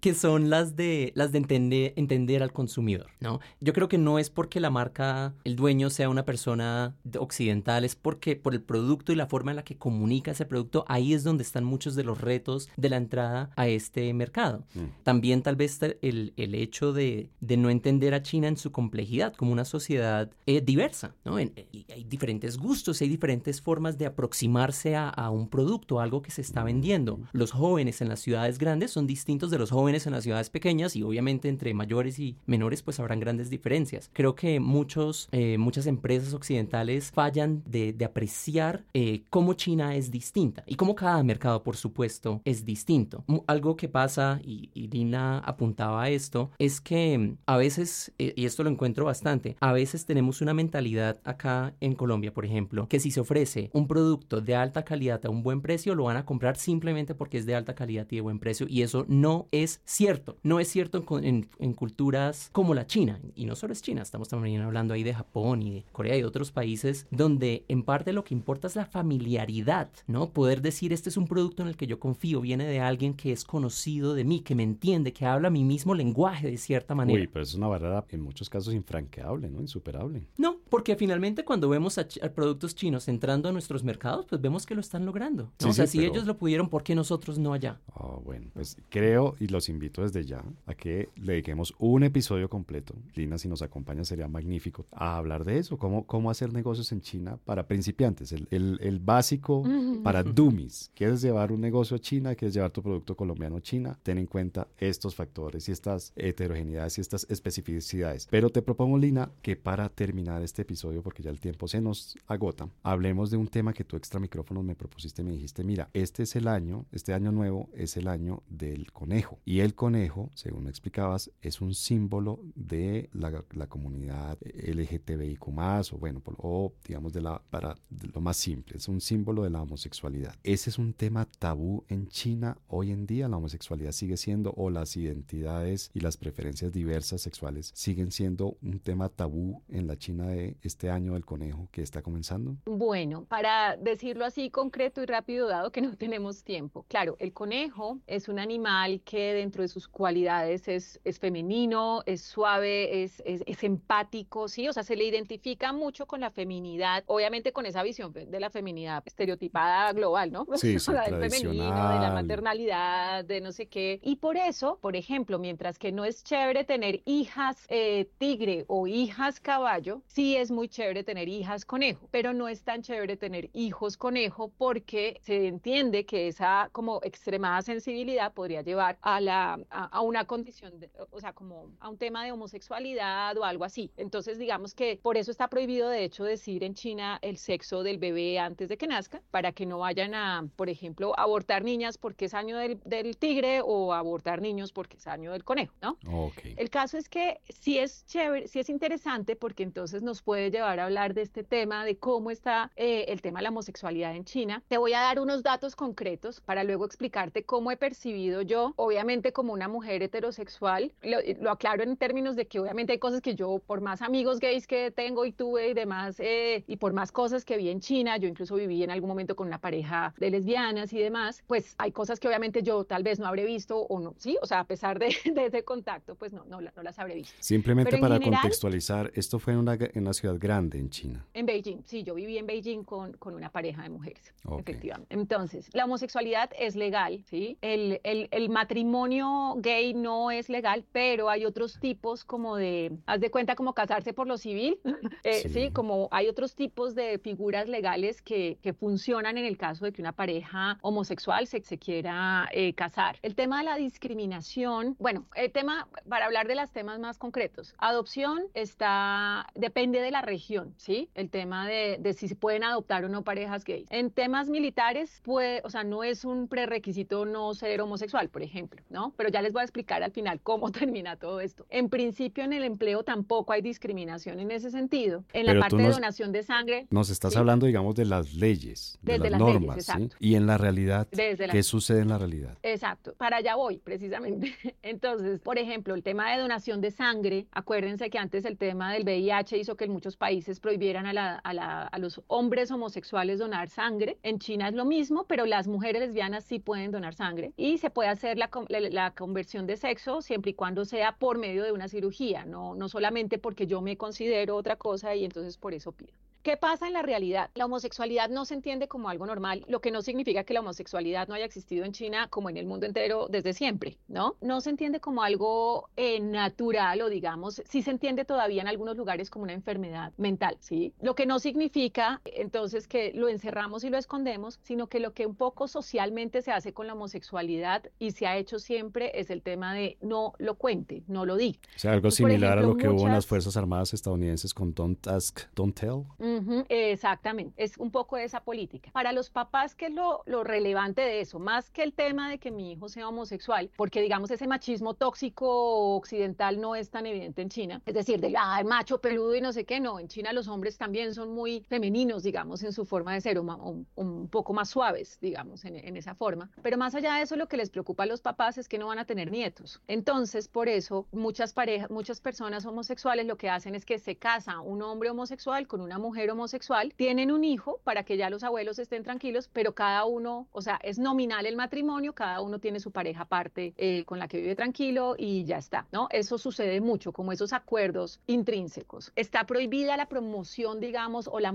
Que son las de las de entender, entender al consumidor, ¿no? Yo creo que no es porque la marca, el dueño sea una persona occidental, es porque por el producto y la forma en la que comunica ese producto, ahí es donde están muchos de los retos de la entrada a este mercado. Mm. También tal vez el, el hecho de, de, no entender China en su complejidad como una sociedad eh, diversa, ¿no? hay diferentes gustos, hay diferentes formas de aproximarse a, un producto, algo que se está vendiendo. Los jóvenes en las ciudades grandes son distintos de los jóvenes en las ciudades pequeñas y obviamente entre mayores y menores pues habrán grandes diferencias. Creo que muchos, eh, muchas empresas occidentales fallan de, apreciar eh, cómo China es distinta y cómo cada mercado por supuesto es distinto. Algo que pasa, y, y Dina apuntaba a esto, es que a veces, eh, y esto lo encuentro bastante, a veces tenemos una mentalidad acá en Colombia, por ejemplo, que si se ofrece un producto de alta calidad a un buen precio, lo van a comprar simplemente porque es de alta calidad y de buen precio. Y eso no es cierto. No es cierto en, culturas como la China. Y no solo es China, estamos también hablando ahí de Japón y de Corea y otros países donde en parte lo que importa es la familiaridad, ¿no? Poder decir, este es un producto en el que yo confío, viene de alguien que es conocido de mí, que me entiende, que habla mi mismo lenguaje de cierta manera. Uy, pero es una barrera en muchos casos infranqueable, ¿no? Insuperable. No, porque finalmente cuando vemos a, productos chinos entrando a nuestros mercados, pues vemos que lo están logrando. o sea, si ellos lo pudieron, ¿por qué nosotros no allá? Oh, bueno, pues creo y los invito desde ya a que le dediquemos un episodio completo. Lina, si nos acompaña, sería magnífico a hablar de eso, cómo, cómo hacer negocios en China para principiantes, el, el, el básico para (laughs) dummies. ¿Quieres llevar un negocio a China? ¿Quieres llevar tu producto colombiano a China? Ten en cuenta estos factores y estas heterogeneidades y estas especificidades. Pero te propongo, Lina, que para terminar este episodio, porque ya el tiempo se nos agota, hablemos de un tema que tú extra micrófonos me propusiste me dijiste, mira, este es el año, este año nuevo es el año del conejo. Y el conejo, según me explicabas, es un símbolo de la, la comunidad LGTBIQ o bueno, o digamos de la, para lo más simple, es un símbolo de la homosexualidad. Ese es un tema tabú en China hoy en día, la homosexualidad sigue siendo, o las identidades y las preferencias diversas sexuales siguen siendo un tema tabú en la China de este año del conejo que está comenzando. Bueno, para decirlo así concreto y rápido, dado que no (laughs) tenemos tiempo. Claro, el conejo es un animal que dentro de sus cualidades es, es femenino, es suave, es, es, es empático, ¿sí? O sea, se le identifica mucho con la feminidad, obviamente con esa visión de la feminidad estereotipada global, ¿no? (laughs) Sí, sí, del femenino, de la maternalidad, de no sé qué. Y por eso, por ejemplo, mientras que no es chévere tener hijas eh, tigre o hijas caballo, sí es muy chévere tener hijas conejo, pero no es tan chévere tener hijos conejo porque se entiende que esa como extremada sensibilidad podría llevar a la a, una condición, de, o sea, como a un tema de homosexualidad o algo así. Entonces, digamos que por eso está prohibido de hecho decir en China el sexo del bebé antes de que nazca, para que no vayan a, por ejemplo, abortar niñas porque es año del, del tigre o abortar niños porque es año del conejo, ¿no? Okay. El caso es que sí es chévere, sí es interesante porque entonces nos puede llevar a hablar de este tema, de cómo está eh, el tema de la homosexualidad en China. Te voy a dar unos datos concretos para luego explicarte cómo he percibido yo, obviamente como una mujer heterosexual, lo, lo aclaro en términos de que obviamente hay cosas que yo, por más amigos gays que tengo y tuve y demás, eh, y por más cosas que vi en China, yo incluso viví en algún momento con una pareja de lesbianas y demás, pues hay cosas que obviamente yo tal vez no habré visto o no, sí, o sea, a pesar de, (laughs) de ese contacto, pues no, no, no, las habré visto. Simplemente para contextualizar, esto fue en una, en una ciudad grande en China. En Beijing, sí, yo viví en Beijing con, con una pareja de mujeres, efectivamente. Entonces, la homosexualidad es legal, ¿sí? El, el, el matrimonio gay no es legal, pero hay otros tipos como de, haz de cuenta como casarse por lo civil, (laughs) eh, sí. ¿sí? Como hay otros tipos de figuras legales que, que funcionan en el caso de que una pareja homosexual se, se quiera eh, casar. El tema de la discriminación, bueno, el tema, para hablar de los temas más concretos, adopción está, depende de la región, ¿sí? El tema de, de si se pueden adoptar o no parejas gays. En temas militares, puede, o sea, no es un prerequisito no ser homosexual, por ejemplo, ¿no? Pero ya les voy a explicar al final cómo (laughs) termina todo esto. En principio, en el empleo tampoco hay discriminación en ese sentido. En la parte de donación de sangre. Nos estás ¿sí? hablando, digamos, de las leyes, de Desde las, las normas, leyes, ¿sí? Y en la realidad, Desde ¿qué la... sucede en la realidad? Exacto, para allá voy, precisamente. (laughs) Entonces, por ejemplo, el tema de donación de sangre, acuérdense que antes el tema del VIH hizo que en muchos países prohibieran a, los hombres homosexuales donar sangre. En China es lo mismo, pero las mujeres lesbianas sí pueden donar sangre y se puede hacer la, la conversión de sexo siempre y cuando sea por medio de una cirugía, no, no solamente porque yo me considero otra cosa y entonces por eso pido. ¿Qué pasa en la realidad? La homosexualidad no se entiende como algo normal, lo que no significa que la homosexualidad no haya existido en China como en el mundo entero desde siempre, ¿no? No se entiende como algo eh, natural o digamos, sí se entiende todavía en algunos lugares como una enfermedad mental, ¿sí? Lo que no significa entonces que lo encerramos y lo escondemos, sino que lo que un poco socialmente se hace con la homosexualidad y se ha hecho siempre es el tema de no lo cuente, no lo diga. O sea, algo similar ejemplo, a lo que muchas... hubo en las Fuerzas Armadas estadounidenses con Don't Ask, Don't Tell. Uh -huh, exactamente, es un poco de esa política. Para los papás, ¿qué es lo, lo, relevante de eso? Más que el tema de que mi hijo sea homosexual, porque digamos ese machismo tóxico occidental no es tan evidente en China, es decir, de ah, macho peludo y no sé qué, no, en China los hombres también son muy femeninos, digamos, en su forma de ser, o un, un poco más suaves, digamos, en, en esa forma. Pero más allá de eso, lo que les preocupa a los papás es que no van a tener nietos. Entonces, por eso, muchas parejas, muchas personas homosexuales lo que hacen es que se casa un hombre homosexual con una mujer mujer homosexual, tienen un hijo para que ya los abuelos estén tranquilos, pero cada uno, o sea, es nominal el matrimonio, cada uno tiene su pareja aparte eh, con la que vive tranquilo y ya está, ¿no? Eso sucede mucho, como esos acuerdos intrínsecos. Está prohibida la promoción, digamos, o, la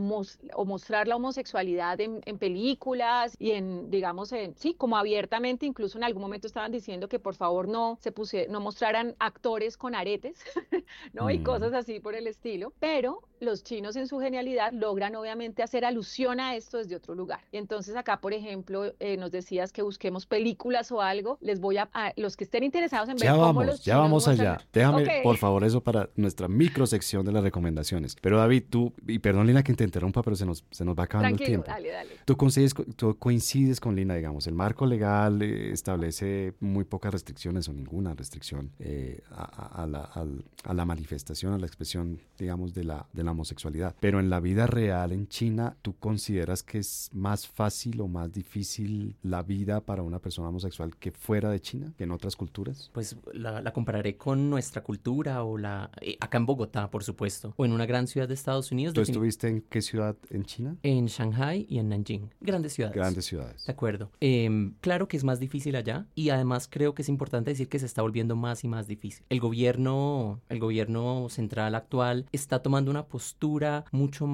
o mostrar la homosexualidad en, películas y en, digamos, en, sí, como abiertamente, incluso en algún momento estaban diciendo que por favor no se puse, no mostraran actores con aretes, (laughs) ¿no? Y mm. cosas así por el estilo, pero los chinos en su genialidad logran obviamente hacer alusión a esto desde otro lugar. Y entonces acá, por ejemplo, eh, nos decías que busquemos películas o algo, les voy a, los que estén interesados en ver ya vamos, los Ya vamos allá. Déjame, por favor, eso para nuestra microsección de las recomendaciones. Pero David, tú, y perdón Lina que te interrumpa, pero se nos, se nos va acabando el tiempo. Dale, dale. Tú, coincides, tú coincides con Lina, digamos, el marco legal eh, establece muy pocas restricciones o ninguna restricción eh, a, la, a, la, manifestación, a la expresión, digamos, de la, de la homosexualidad. Pero en la vida real en China, ¿tú consideras que es más fácil o más difícil la vida para una persona homosexual que fuera de China, que en otras culturas? Pues la, compararé con nuestra cultura o la... Eh, acá en Bogotá, por supuesto, o en una gran ciudad de Estados Unidos. ¿Tú estuviste en qué ciudad en China? En Shanghai y en Nanjing. Grandes ciudades. Grandes ciudades. De acuerdo. Em, claro que es más difícil allá y además creo que es importante decir que se está volviendo más y más difícil. El gobierno, el gobierno central actual está tomando una postura mucho más,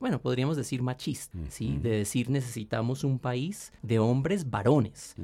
bueno, podríamos decir machista, ¿sí? De decir necesitamos un país de hombres varones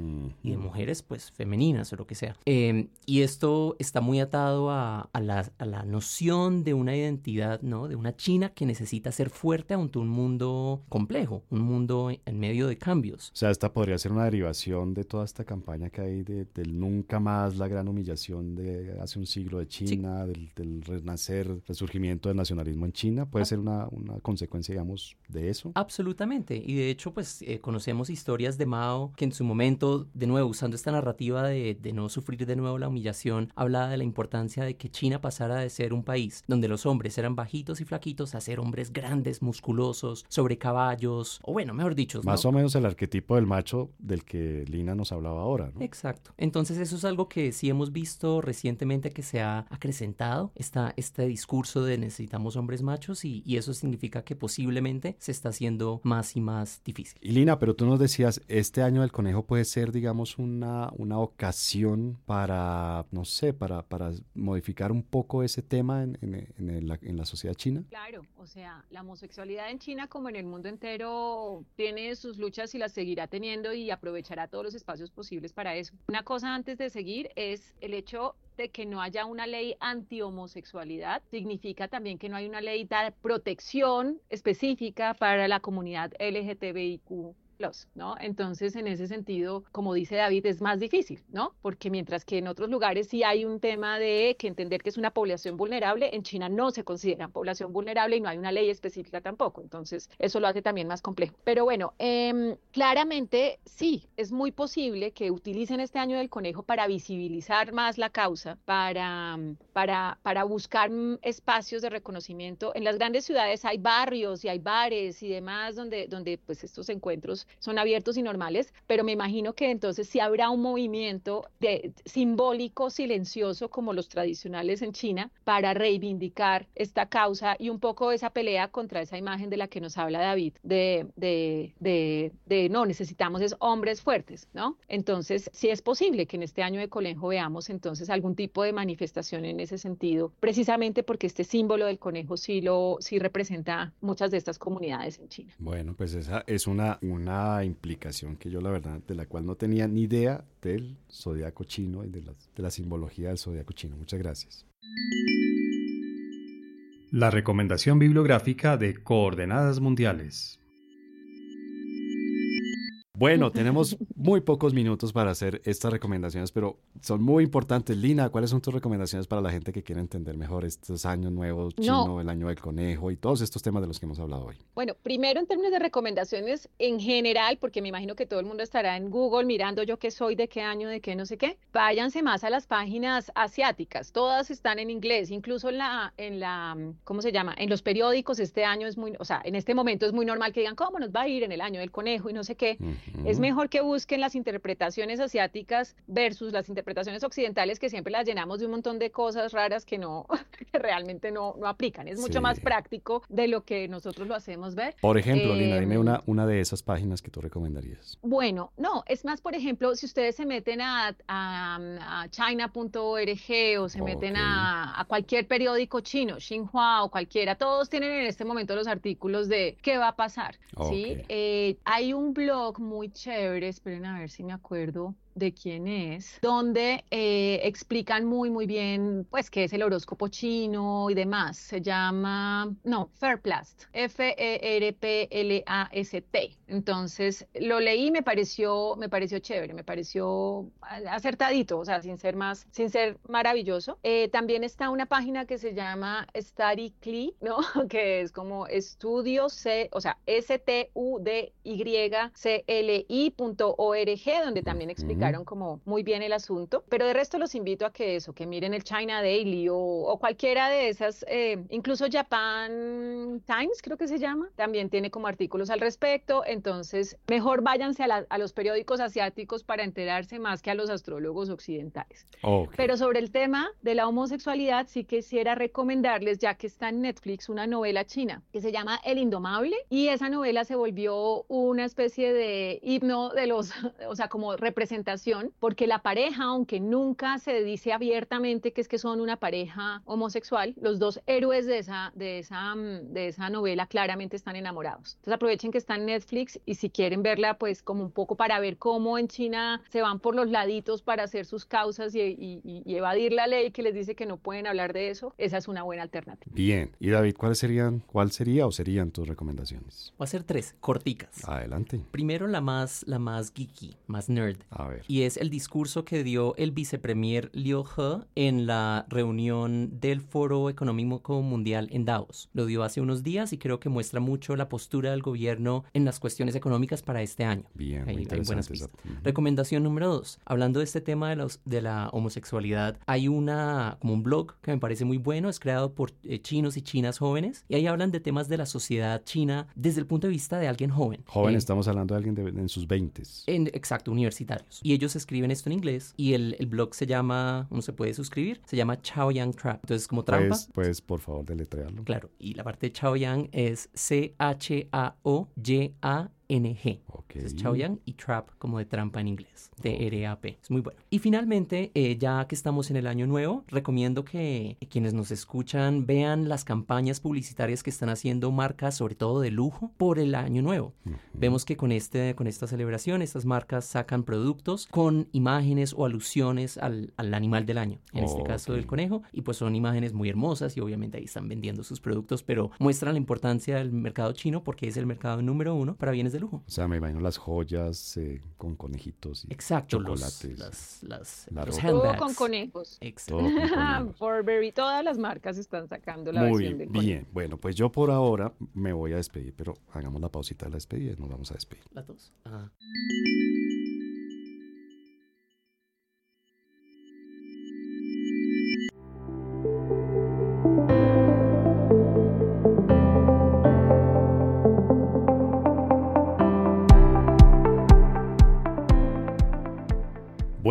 y de mujeres pues femeninas o lo que sea. Em, y esto está muy atado a, la, a, la, noción de una identidad, ¿no? De una China que necesita ser fuerte ante un mundo complejo, un mundo en medio de cambios. O sea, esta podría ser una derivación de toda esta campaña que hay de, del nunca más, la gran humillación de hace un siglo de China, del, del, renacer, resurgimiento del nacionalismo en China. ¿Puede ah. ser una, una, consecuencia, digamos, de eso? Absolutamente. Y de hecho, pues eh, conocemos historias de Mao que en su momento, de nuevo, usando esta narrativa de, de no sufrir de nuevo la humillación, hablaba de la importancia de que China pasara de ser un país donde los hombres eran bajitos y flaquitos a ser hombres grandes, musculosos, sobre caballos, o bueno, mejor dicho. Más o menos el arquetipo del macho del que Lina nos hablaba ahora, ¿no? Exacto. Entonces eso es algo que sí hemos visto recientemente que se ha acrecentado, está este discurso de necesitamos hombres machos y, y eso significa que posiblemente se está haciendo más y más difícil. Y Lina, pero tú nos decías, este año del conejo puede ser, digamos, una, una ocasión para, no sé, para, para modificar un poco ese tema en, en, en, la, en la sociedad china. Claro, o sea, la homosexualidad en China como en el mundo entero tiene sus luchas y las seguirá teniendo y aprovechará todos los espacios posibles para eso. Una cosa antes de seguir es el hecho que no haya una ley anti-homosexualidad, significa también que no hay una ley de protección específica para la comunidad LGTBIQ ¿no? Entonces, en ese sentido, como dice David, es más difícil, ¿no? Porque mientras que en otros lugares sí hay un tema de que entender que es una población vulnerable, en China no se considera población vulnerable y no hay una ley específica tampoco. Entonces, eso lo hace también más complejo. Pero bueno, em, claramente sí, es muy posible que utilicen este año del conejo para visibilizar más la causa, para, para, para buscar espacios de reconocimiento. En las grandes ciudades hay barrios y hay bares y demás donde, donde pues estos encuentros son abiertos y normales, pero me imagino que entonces sí habrá un movimiento de, simbólico, silencioso, como los tradicionales en China, para reivindicar esta causa y un poco esa pelea contra esa imagen de la que nos habla David, de, no, necesitamos es hombres fuertes, ¿no? Entonces, sí es posible que en este año de conejo veamos entonces algún tipo de manifestación en ese sentido, precisamente porque este símbolo del conejo sí lo sí representa muchas de estas comunidades en China. Bueno, pues esa es una implicación que yo la verdad, de la cual no tenía ni idea del zodiaco chino y de la, de la simbología del zodiaco chino. Muchas gracias. La recomendación bibliográfica de Coordenadas Mundiales. Bueno, tenemos muy pocos minutos para hacer estas recomendaciones, pero son muy importantes. Lina, ¿cuáles son tus recomendaciones para la gente que quiere entender mejor estos años nuevos, chino, el año del conejo y todos estos temas de los que hemos hablado hoy? Bueno, primero en términos de recomendaciones en general, porque me imagino que todo el mundo estará en Google mirando yo qué soy, de qué año, de qué no sé qué, váyanse más a las páginas asiáticas. Todas están en inglés, incluso en la, en la, ¿cómo se llama? En los periódicos este año es muy, o sea, en este momento es muy normal que digan cómo nos va a ir en el año del conejo y no sé qué. Es mejor que busquen las interpretaciones asiáticas versus las interpretaciones occidentales que siempre las llenamos de un montón de cosas raras que no, (laughs) que realmente no, no aplican. Es mucho más práctico de lo que nosotros lo hacemos ver. Por ejemplo, Lina, dime em, una, una de esas páginas que tú recomendarías. Bueno, no, es más, por ejemplo, si ustedes se meten a, a, china.org o se meten a, a, cualquier periódico chino, Xinhua o cualquiera, todos tienen en este momento los artículos de qué va a pasar. ¿sí? Eh, hay un blog muy chévere, esperen a ver si me acuerdo de quién es, donde eh, explican muy, muy bien, pues, qué es el horóscopo chino y demás. Se llama, no, Fairplast, F-E-R-P-L-A-S-T. Entonces, lo leí y me pareció, me pareció chévere, me pareció acertadito, o sea, sin ser más, sin ser maravilloso. Eh, también está una página que se llama Study Cli, ¿no? (laughs) Que es como estudio C, o sea, S-T-U-D-Y-C-L-I.org, donde también explica como muy bien el asunto, pero de resto los invito a que eso, que miren el China Daily o, cualquiera de esas, eh, incluso Japan Times creo que se llama, también tiene como artículos al respecto, entonces mejor váyanse a, los periódicos asiáticos para enterarse más que a los astrólogos occidentales. Pero sobre el tema de la homosexualidad sí quisiera recomendarles, ya que está en Netflix, una novela china que se llama El Indomable y esa novela se volvió una especie de himno de los, (laughs) o sea, como representación porque la pareja, aunque nunca se dice abiertamente que es que son una pareja homosexual, los dos héroes de esa, de esa, mm, de esa novela claramente están enamorados. Entonces aprovechen que está en Netflix y si quieren verla, pues como un poco para ver cómo en China se van por los laditos para hacer sus causas y, y evadir la ley que les dice que no pueden hablar de eso, esa es una buena alternativa. Bien, y David, ¿cuáles serían, cuál sería o serían tus recomendaciones? Voy a hacer tres, corticas. Adelante. Primero la más, la más geeky, más nerd. A ver y es el discurso que dio el vicepremier Liu He en la reunión del Foro Económico Mundial en Davos. Lo dio hace unos días y creo que muestra mucho la postura del gobierno en las cuestiones económicas para este año. Bien, hay, buenas Recomendación número dos. Hablando de este tema de, los, de la homosexualidad, hay una como un blog que me parece muy bueno, es creado por eh, chinos y chinas jóvenes y ahí hablan de temas de la sociedad china desde el punto de vista de alguien joven. Joven, eh, estamos hablando de alguien en sus 20. En, exacto, universitarios. Y ellos escriben esto en inglés y el, el blog se llama, uno se puede suscribir, se llama Chao Yang Trap. Entonces, como trampa. Pues, pues por favor, deletrearlo. Claro, y la parte de Chao Yang es C-H-A-O-Y-A. NG. Okay. Es Chaoyang y Trap como de trampa en inglés. T-R-A-P. Es muy bueno. Y finalmente, eh, ya que estamos en el año nuevo, recomiendo que quienes nos escuchan vean las campañas publicitarias que están haciendo marcas, sobre todo de lujo, por el año nuevo. Vemos que con, este, con esta celebración, estas marcas sacan productos con imágenes o alusiones al, al animal del año. En este caso del conejo. Y pues son imágenes muy hermosas y obviamente ahí están vendiendo sus productos, pero muestran la importancia del mercado chino porque es el mercado número uno para bienes de lujo. O sea, me imagino las joyas eh, con conejitos y Exacto, chocolates. Los, las, Todo con conejos. Exacto. (laughs) Burberry, todas las marcas están sacando la Muy versión del bien. Bueno, pues yo por ahora me voy a despedir, pero hagamos la pausita de la despedida y nos vamos a despedir. La dos. Ajá.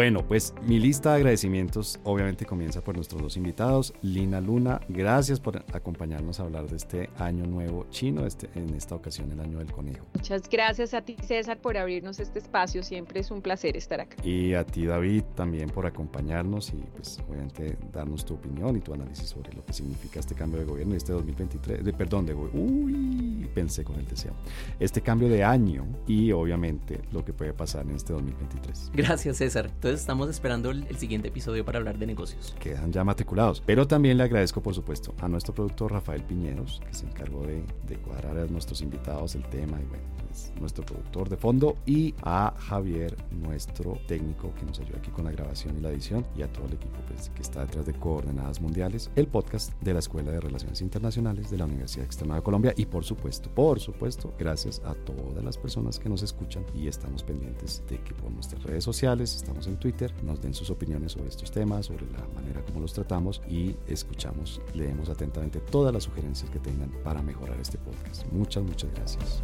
Bueno, pues mi lista de agradecimientos obviamente comienza por nuestros dos invitados. Lina Luna, gracias por acompañarnos a hablar de este año nuevo chino, este, en esta ocasión el año del conejo. Muchas gracias a ti César por abrirnos este espacio, siempre es un placer estar acá. Y a ti David también por acompañarnos y pues obviamente darnos tu opinión y tu análisis sobre lo que significa este cambio de gobierno y este 2023, de, perdón, de uy, pensé con el deseo, este cambio de año y obviamente lo que puede pasar en este 2023. Gracias César estamos esperando el, siguiente episodio para hablar de negocios. Quedan ya matriculados. Pero también le agradezco, por supuesto, a nuestro productor Rafael Piñeros, que se encargó de, de cuadrar a nuestros invitados el tema. Y bueno, es nuestro productor de fondo, y a Javier, nuestro técnico que nos ayuda aquí con la grabación y la edición, y a todo el equipo pues, que está detrás de Coordenadas Mundiales, el podcast de la Escuela de Relaciones Internacionales de la Universidad Externa de Colombia, y por supuesto, por supuesto, gracias a todas las personas que nos escuchan. Y estamos pendientes de que por nuestras redes sociales, estamos en Twitter, nos den sus opiniones sobre estos temas, sobre la manera como los tratamos y escuchamos, leemos atentamente todas las sugerencias que tengan para mejorar este podcast. Muchas, muchas gracias.